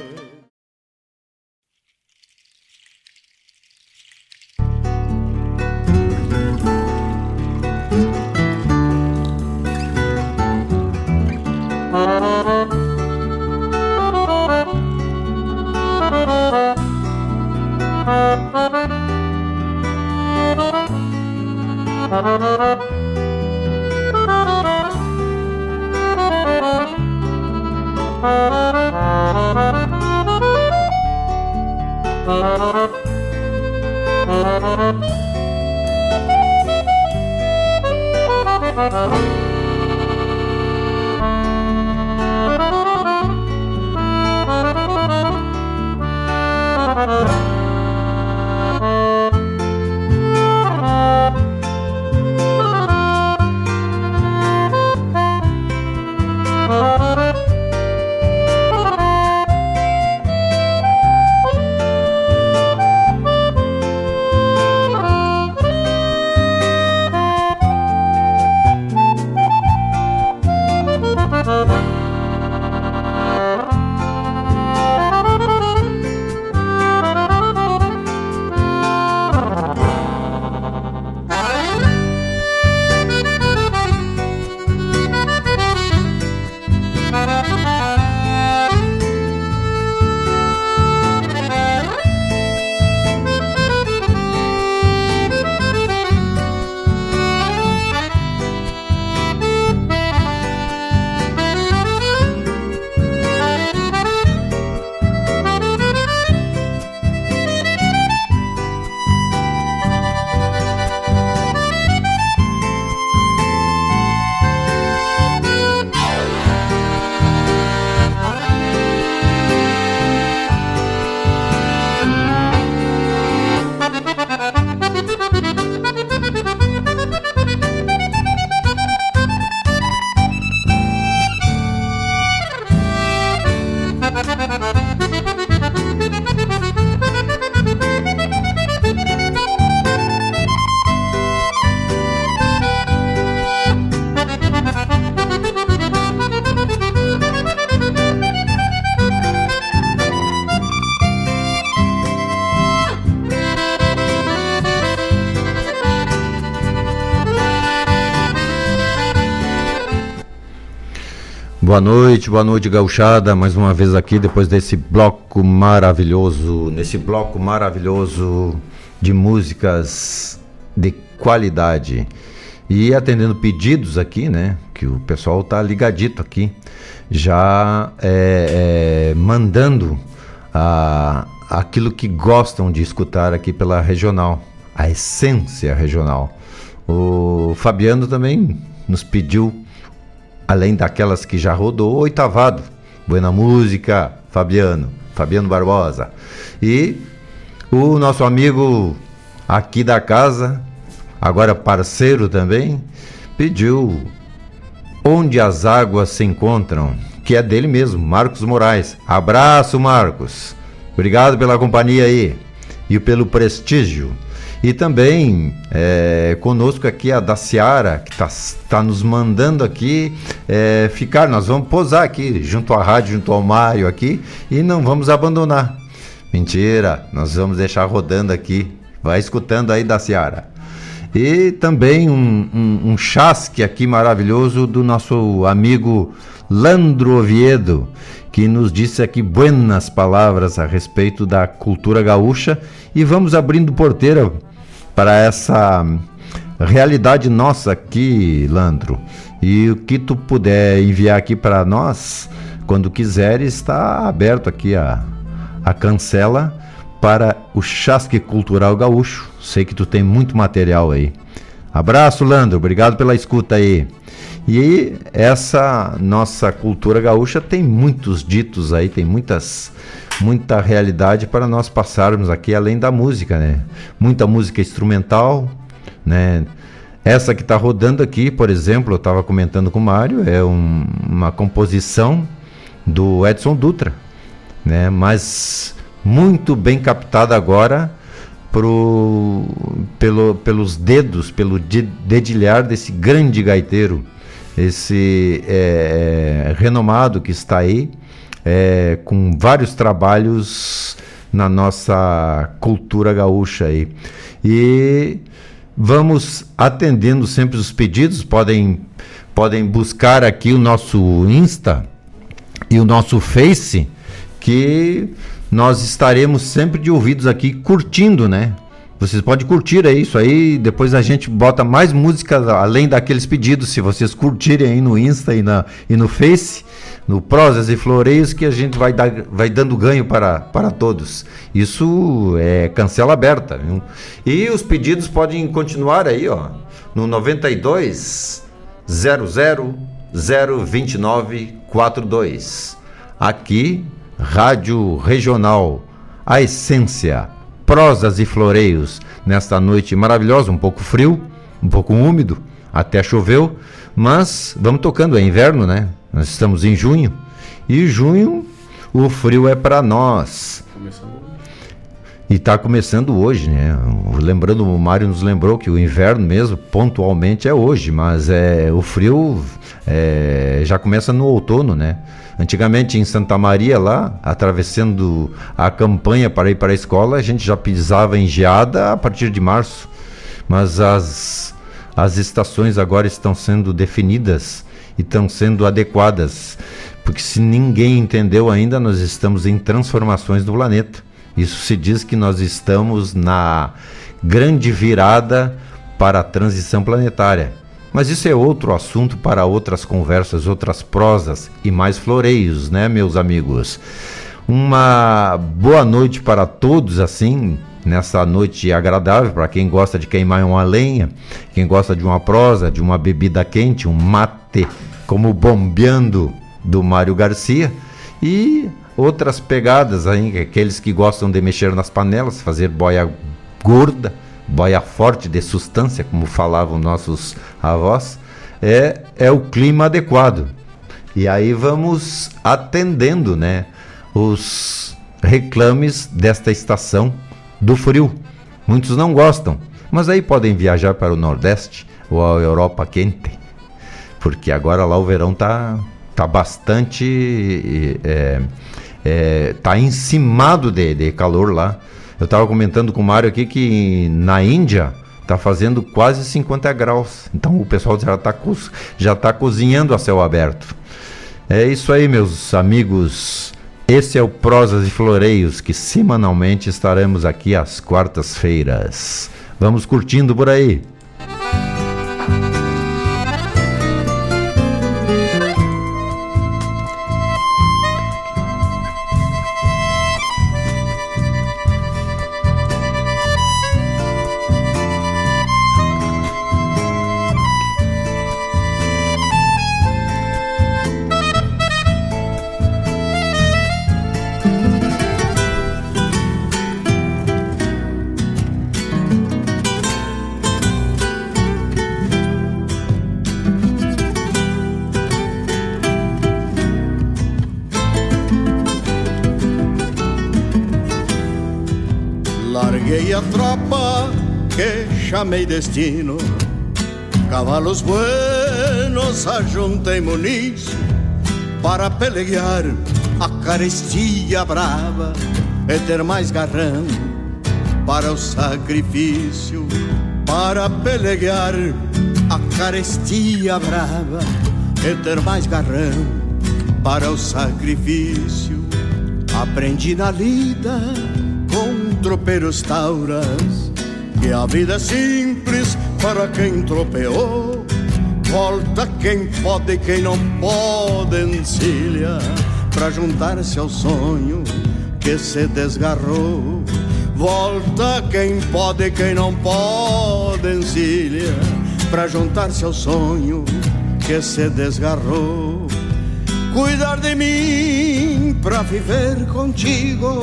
Boa noite, boa noite, gauchada. Mais uma vez aqui, depois desse bloco maravilhoso, nesse bloco maravilhoso de músicas de qualidade. E atendendo pedidos aqui, né? Que o pessoal tá ligadito aqui, já é, é, mandando a, aquilo que gostam de escutar aqui pela regional, a essência regional. O Fabiano também nos pediu além daquelas que já rodou, oitavado. Buena Música, Fabiano, Fabiano Barbosa. E o nosso amigo aqui da casa, agora parceiro também, pediu Onde as Águas se Encontram, que é dele mesmo, Marcos Moraes. Abraço, Marcos. Obrigado pela companhia aí e pelo prestígio. E também é, conosco aqui a da Ciara, que está tá nos mandando aqui é, ficar. Nós vamos posar aqui, junto à rádio, junto ao Mário aqui, e não vamos abandonar. Mentira, nós vamos deixar rodando aqui. Vai escutando aí da Ciara. E também um, um, um chasque aqui maravilhoso do nosso amigo Landro Oviedo, que nos disse aqui buenas palavras a respeito da cultura gaúcha. E vamos abrindo porteira para essa realidade nossa aqui, Landro. E o que tu puder enviar aqui para nós, quando quiser, está aberto aqui a, a cancela para o Chasque Cultural Gaúcho. Sei que tu tem muito material aí. Abraço, Landro. Obrigado pela escuta aí. E essa nossa cultura gaúcha tem muitos ditos aí, tem muitas muita realidade para nós passarmos aqui além da música, né? Muita música instrumental, né? Essa que está rodando aqui, por exemplo, eu estava comentando com o Mário, é um, uma composição do Edson Dutra, né? Mas muito bem captada agora pro, pelo, pelos dedos, pelo dedilhar desse grande gaiteiro, esse é, renomado que está aí, é, com vários trabalhos na nossa cultura gaúcha aí. E vamos atendendo sempre os pedidos, podem, podem buscar aqui o nosso Insta e o nosso Face, que nós estaremos sempre de ouvidos aqui curtindo, né? Vocês podem curtir aí isso aí, depois a gente bota mais músicas além daqueles pedidos, se vocês curtirem aí no Insta e, na, e no Face, no Prosas e Floreios, que a gente vai, dar, vai dando ganho para, para todos. Isso é cancela aberta. Viu? E os pedidos podem continuar aí, ó, no 92 00 029 42. Aqui, Rádio Regional, a essência prosas e floreios nesta noite maravilhosa, um pouco frio, um pouco úmido, até choveu, mas vamos tocando, é inverno, né? Nós estamos em junho e junho o frio é para nós. E está começando hoje, né? Lembrando, o Mário nos lembrou que o inverno mesmo, pontualmente, é hoje, mas é, o frio é, já começa no outono, né? Antigamente em Santa Maria, lá, atravessando a campanha para ir para a escola, a gente já pisava em geada a partir de março. Mas as, as estações agora estão sendo definidas e estão sendo adequadas. Porque se ninguém entendeu ainda, nós estamos em transformações do planeta. Isso se diz que nós estamos na grande virada para a transição planetária. Mas isso é outro assunto para outras conversas, outras prosas e mais floreios, né, meus amigos? Uma boa noite para todos, assim, nessa noite agradável, para quem gosta de queimar uma lenha, quem gosta de uma prosa, de uma bebida quente, um mate, como Bombeando do Mário Garcia, e outras pegadas aí, aqueles que gostam de mexer nas panelas, fazer boia gorda boia forte de substância, como falavam nossos avós, é, é o clima adequado. E aí vamos atendendo né, os reclames desta estação do frio. Muitos não gostam, mas aí podem viajar para o Nordeste ou a Europa quente, porque agora lá o verão tá, tá bastante. É, é, tá encimado de, de calor lá. Eu estava comentando com o Mário aqui que na Índia está fazendo quase 50 graus. Então o pessoal já está já tá cozinhando a céu aberto. É isso aí, meus amigos. Esse é o Prosas e Floreios que semanalmente estaremos aqui às quartas-feiras. Vamos curtindo por aí. Chamei destino. Cavalos buenos ajuntei muniz para pelear a carestia brava e ter mais garrão para o sacrifício, para pelear a carestia brava e ter mais garrão para o sacrifício. Aprendi na lida com tropeiros tauras que a vida é simples para quem tropeou. Volta quem pode e quem não pode encilha para juntar-se ao sonho que se desgarrou. Volta quem pode e quem não pode encilha para juntar-se ao sonho que se desgarrou. Cuidar de mim para viver contigo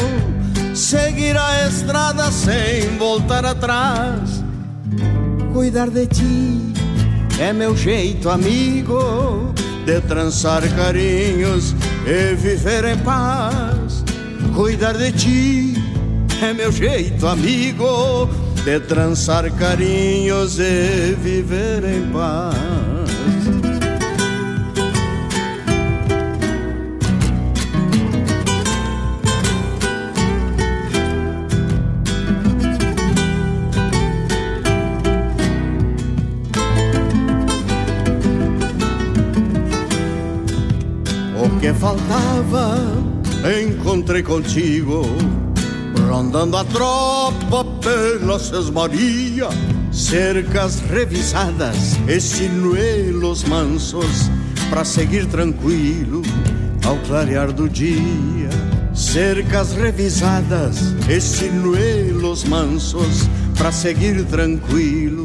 seguir a estrada sem voltar atrás. Cuidar de ti é meu jeito, amigo, de trançar carinhos e viver em paz. Cuidar de ti é meu jeito, amigo, de trançar carinhos e viver em paz. Faltava encontrei contigo rondando a tropa pela sesmaria, cercas revisadas e sinuelos mansos para seguir tranquilo ao clarear do dia. Cercas revisadas e sinuelos mansos para seguir tranquilo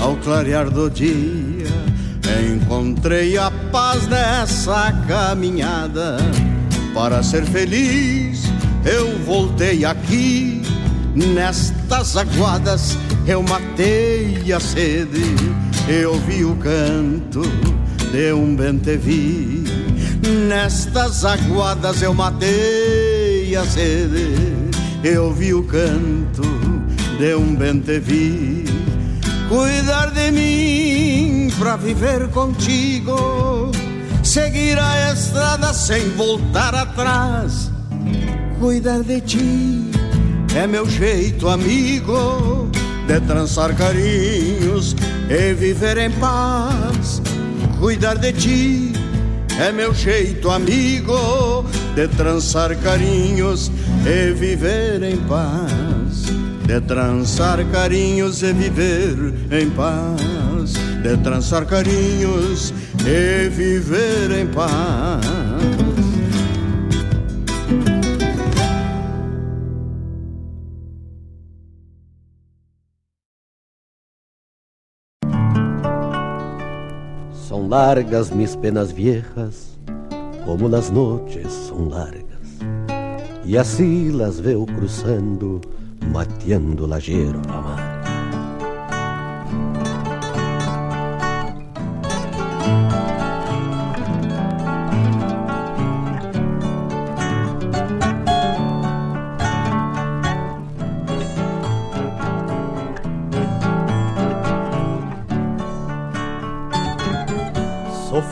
ao clarear do dia. Encontrei a paz nessa caminhada para ser feliz. Eu voltei aqui nestas aguadas. Eu matei a sede, eu vi o canto de um bentevi. Nestas aguadas eu matei a sede, eu vi o canto de um bentevi. Cuidar de mim pra viver contigo, seguir a estrada sem voltar atrás. Cuidar de ti é meu jeito, amigo, de trançar carinhos e viver em paz. Cuidar de ti é meu jeito, amigo, de trançar carinhos e viver em paz. De trançar carinhos e viver em paz. De trançar carinhos e viver em paz. Son largas mis penas viejas, como las noches son largas. Y así las veo cruzando, mateando la hierba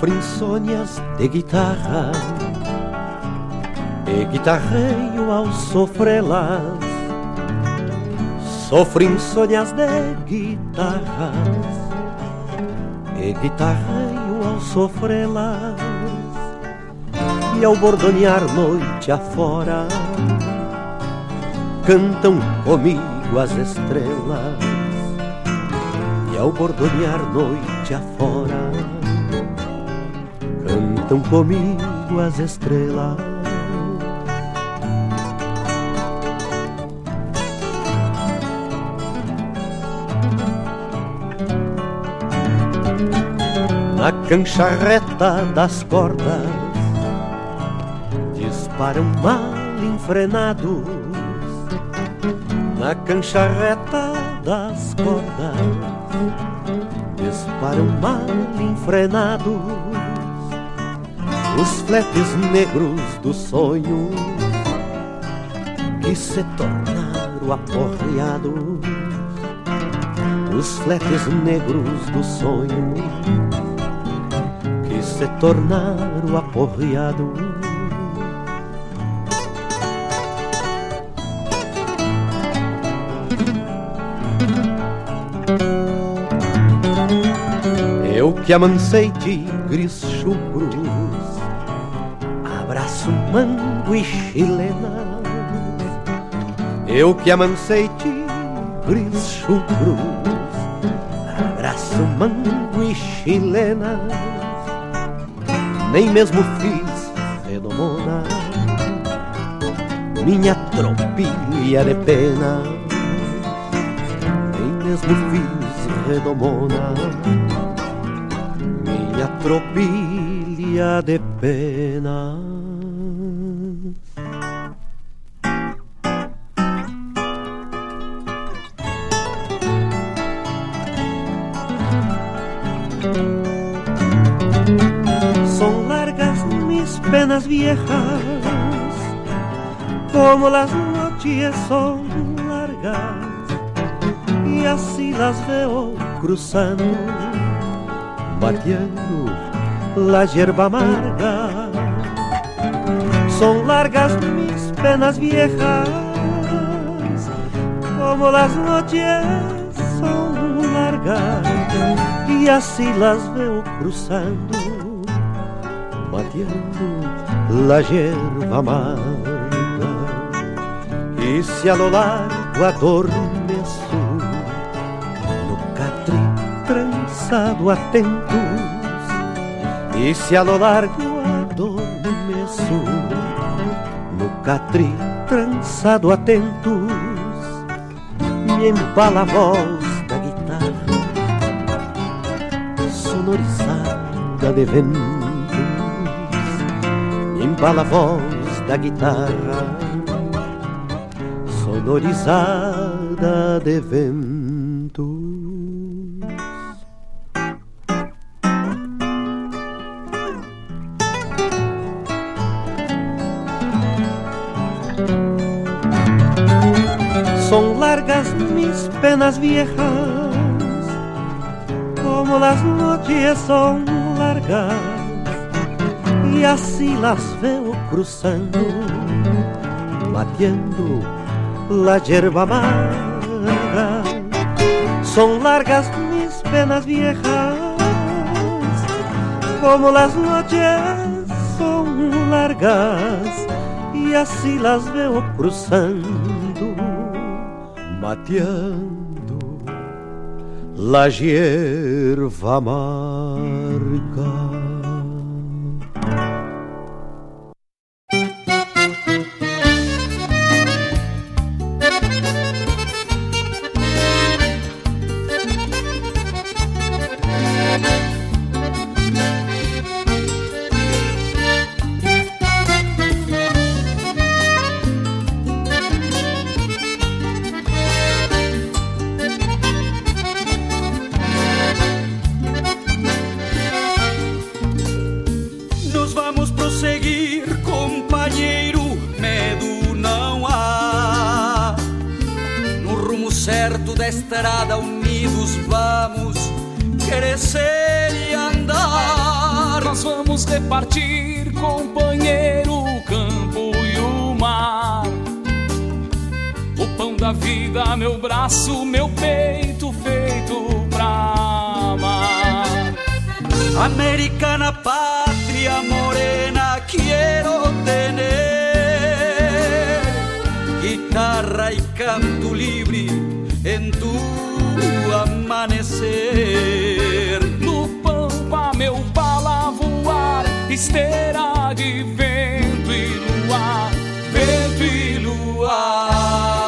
insônias de guitarra. E guitarreio ao sofrê-las insônias de guitarras. E guitarreio ao sofrê-las E ao bordonear noite afora Cantam comigo as estrelas. E ao bordonear noite afora cantam comigo as estrelas. Na cancharreta das cordas disparam mal enfrenados. Na cancharreta das cordas disparam mal enfrenados os fletes negros do sonho que se tornaram aporreados, os fletes negros do sonho que se tornaram aporreados. Eu que amancei tigres chucros mango e chilena. Eu que amancei tigres chucros Abraço mango e chilena. Nem mesmo fiz redomona Minha tropilha de pena. Nem mesmo fiz redomona Minha tropilha de pena las noches son largas, y así las veo cruzando, batiendo la hierba amarga. Son largas mis penas viejas, como las noches son largas, y así las veo cruzando, batiendo la hierba amarga. E se a lo largo adormeço No catri trançado atentos E se a lo largo adormeço No catri trançado atentos Me embala a voz da guitarra Sonorizada de ventos. Me embala a voz da guitarra sonorizada de vento. Son largas mis penas viejas, como las noches son largas, y así las veo cruzando, batiendo la hierba amarga. Son largas mis penas viejas, como las noches son largas, y así las veo cruzando, mateando la hierba amarga. unidos vamos crescer e andar. Nós vamos repartir, companheiro, o campo e o mar. O pão da vida, meu braço, meu peito feito pra amar. Americana pátria morena, quero tener guitarra e canto livre no pampa meu bala voar, esteira de vento e luar, vento e luar.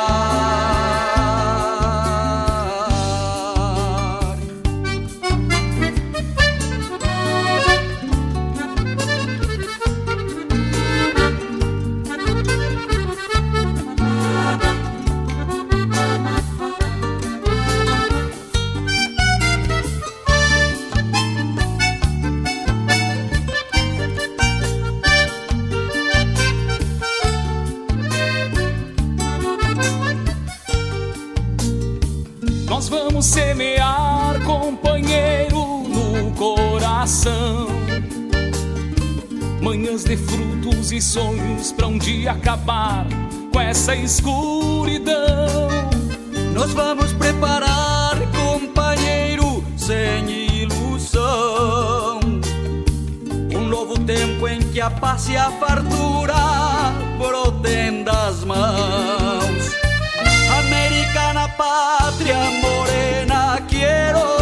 coração. Manhãs de frutos e sonhos pra um dia acabar com essa escuridão. Nós vamos preparar, companheiro, sem ilusão. Um novo tempo em que a paz e a fartura brotem das mãos. Americana pátria morena, quero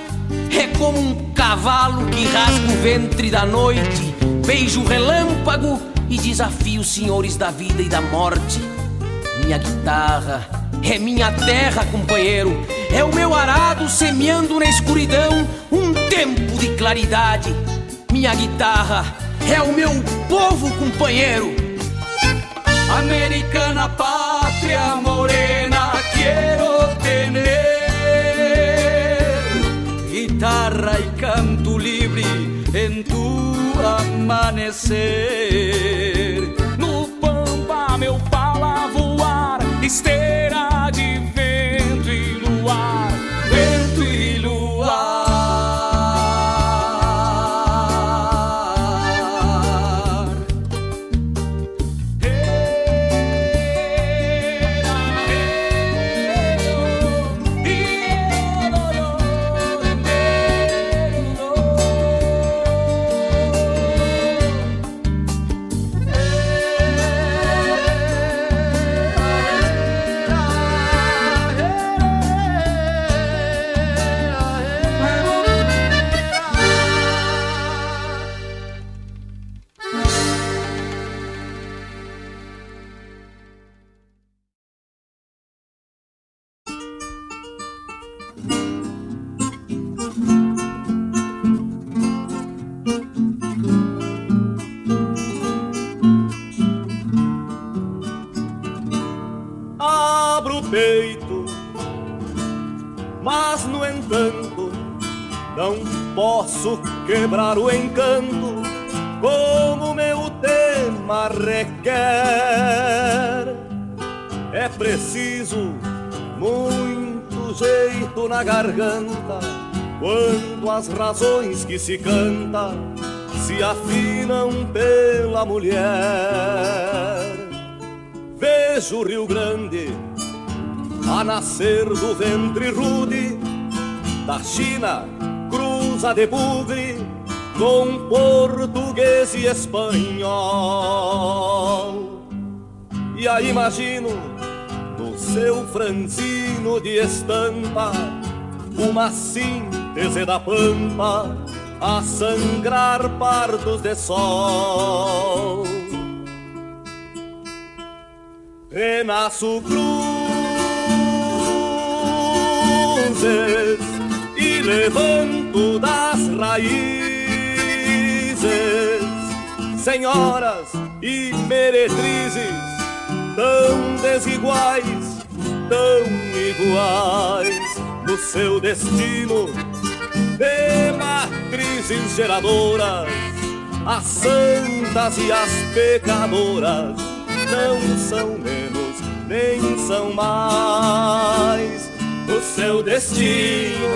É como um cavalo que rasga o ventre da noite, beija o relâmpago e desafia os senhores da vida e da morte. Minha guitarra é minha terra, companheiro, é o meu arado semeando na escuridão um tempo de claridade. Minha guitarra é o meu povo companheiro. Americana pátria morena quiero tener. Guitarra y canto libre en tu amanecer. Quebrar o encanto como meu tema requer. É preciso muito jeito na garganta quando as razões que se canta se afinam pela mulher. Vejo o Rio Grande a nascer do ventre rude da China, cruza de bugre com português e espanhol. E aí imagino no seu franzino de estampa uma síntese da pampa a sangrar pardos de sol. Renasço cruzes e levanto das raízes, senhoras e meretrizes, tão desiguais, tão iguais no seu destino de matrizes geradoras, as santas e as pecadoras não são menos, nem são mais. O seu destino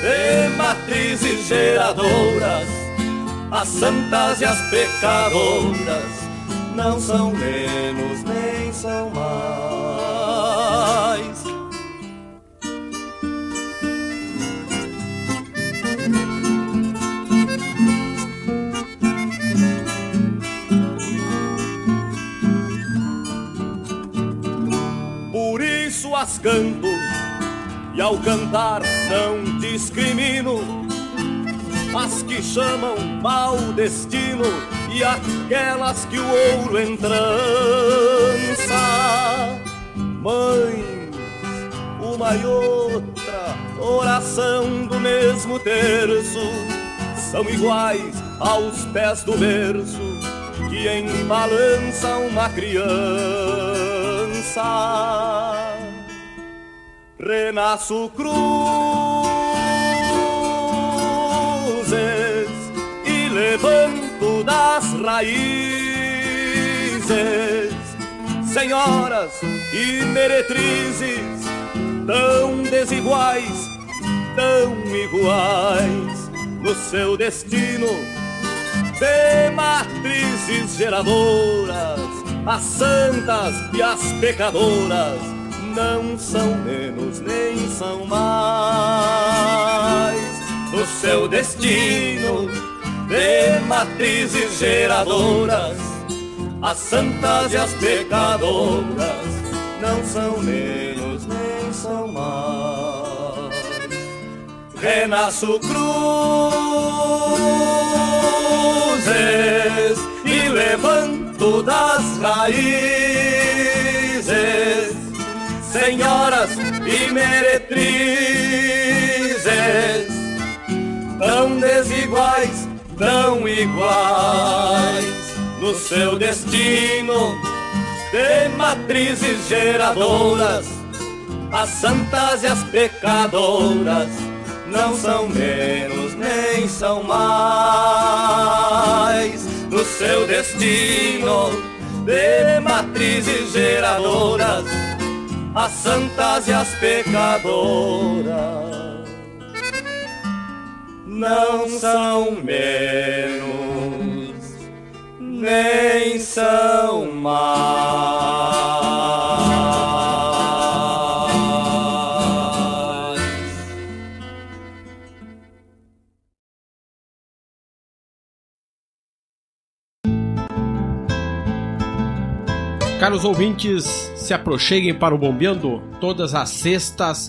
de matrizes geradoras, as santas e as pecadoras não são menos, nem são mais. Por isso as canto e ao cantar não discrimino as que chamam mau destino e aquelas que o ouro entrança. Mães, uma e outra oração do mesmo terço são iguais aos pés do berço que embalança uma criança. Renasço cruzes raízes, senhoras e meretrizes, tão desiguais, tão iguais no seu destino de matrizes geradoras, as santas e as pecadoras não são menos nem são mais. No seu destino de matrizes geradoras, as santas e as pecadoras não são menos nem são mais. Renasço cruzes e levanto das raízes senhoras e meretrizes, tão desiguais, tão iguais no seu destino de matrizes geradoras, as santas e as pecadoras não são menos nem são mais. No seu destino de matrizes geradoras, as santas e as pecadoras não são menos nem são mais. Caros ouvintes, se aproxeguem para o Bombeando todas as sextas,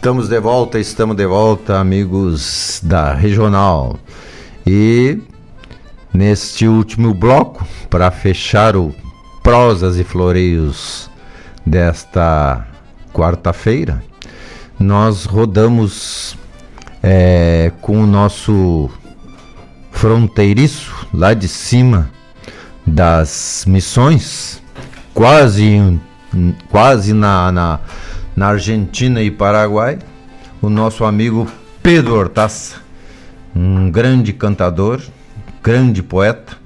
Estamos de volta, estamos de volta, amigos da Regional. E neste último bloco, para fechar o Prosas e Floreios desta quarta-feira, nós rodamos é, com o nosso fronteiriço lá de cima das missões, quase, quase na, na na Argentina e Paraguai, o nosso amigo Pedro Hortaça, um grande cantador, grande poeta,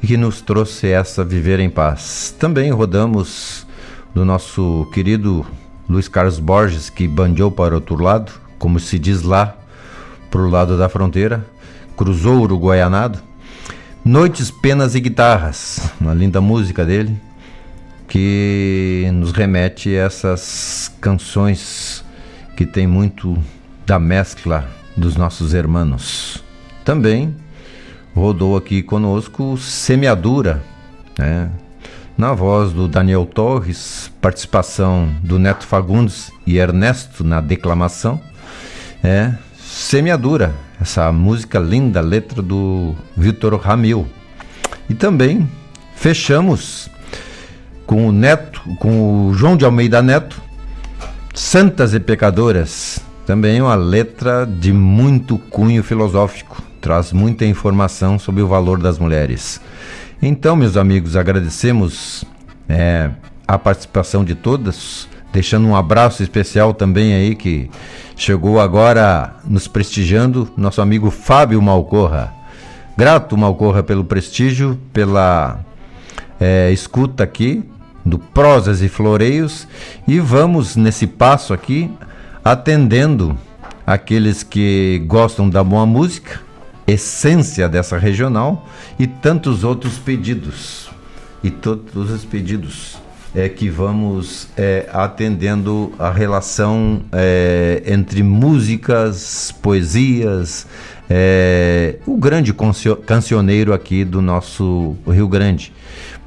que nos trouxe essa Viver em Paz. Também rodamos do nosso querido Luiz Carlos Borges, que bandeou para outro lado, como se diz lá, para o lado da fronteira, cruzou o Uruguaianado. Noites, Penas e Guitarras, uma linda música dele, que nos remete a essas canções que tem muito da mescla dos nossos irmãos. Também rodou aqui conosco Semeadura, né? na voz do Daniel Torres, participação do Neto Fagundes e Ernesto na declamação. É Semeadura, essa música linda, letra do Vitor Ramil. E também fechamos com o Neto, com o João de Almeida Neto, Santas e Pecadoras, também uma letra de muito cunho filosófico, traz muita informação sobre o valor das mulheres. Então, meus amigos, agradecemos é, a participação de todas, deixando um abraço especial também aí que chegou agora nos prestigiando, nosso amigo Fábio Malcorra. Grato, Malcorra, pelo prestígio, pela é, escuta aqui do Prosas e Floreios e vamos nesse passo aqui atendendo aqueles que gostam da boa música, essência dessa regional e tantos outros pedidos. E todos os pedidos é que vamos é, atendendo a relação é, entre músicas, poesias, é, o grande cancioneiro aqui do nosso Rio Grande,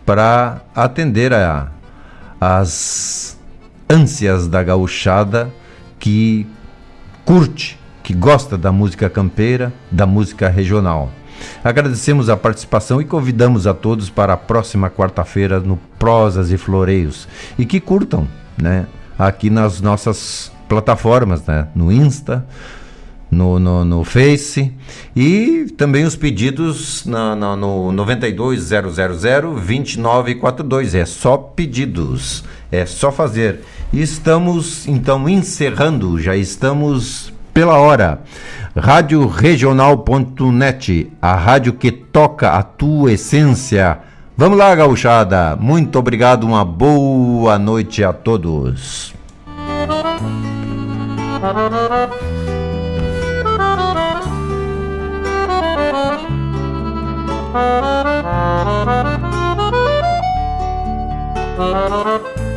para atender a, as ânsias da gauchada que curte, que gosta da música campeira, da música regional. Agradecemos a participação e convidamos a todos para a próxima quarta-feira no Prosas e Floreios e que curtam, né, aqui nas nossas plataformas, né, no Insta, no, no, no Face e também os pedidos na, na, no 920002942. É só pedidos, é só fazer. Estamos então encerrando, já estamos pela hora. Rádio Regional.net, a rádio que toca a tua essência. Vamos lá, gauchada. Muito obrigado, uma boa noite a todos. Thank you.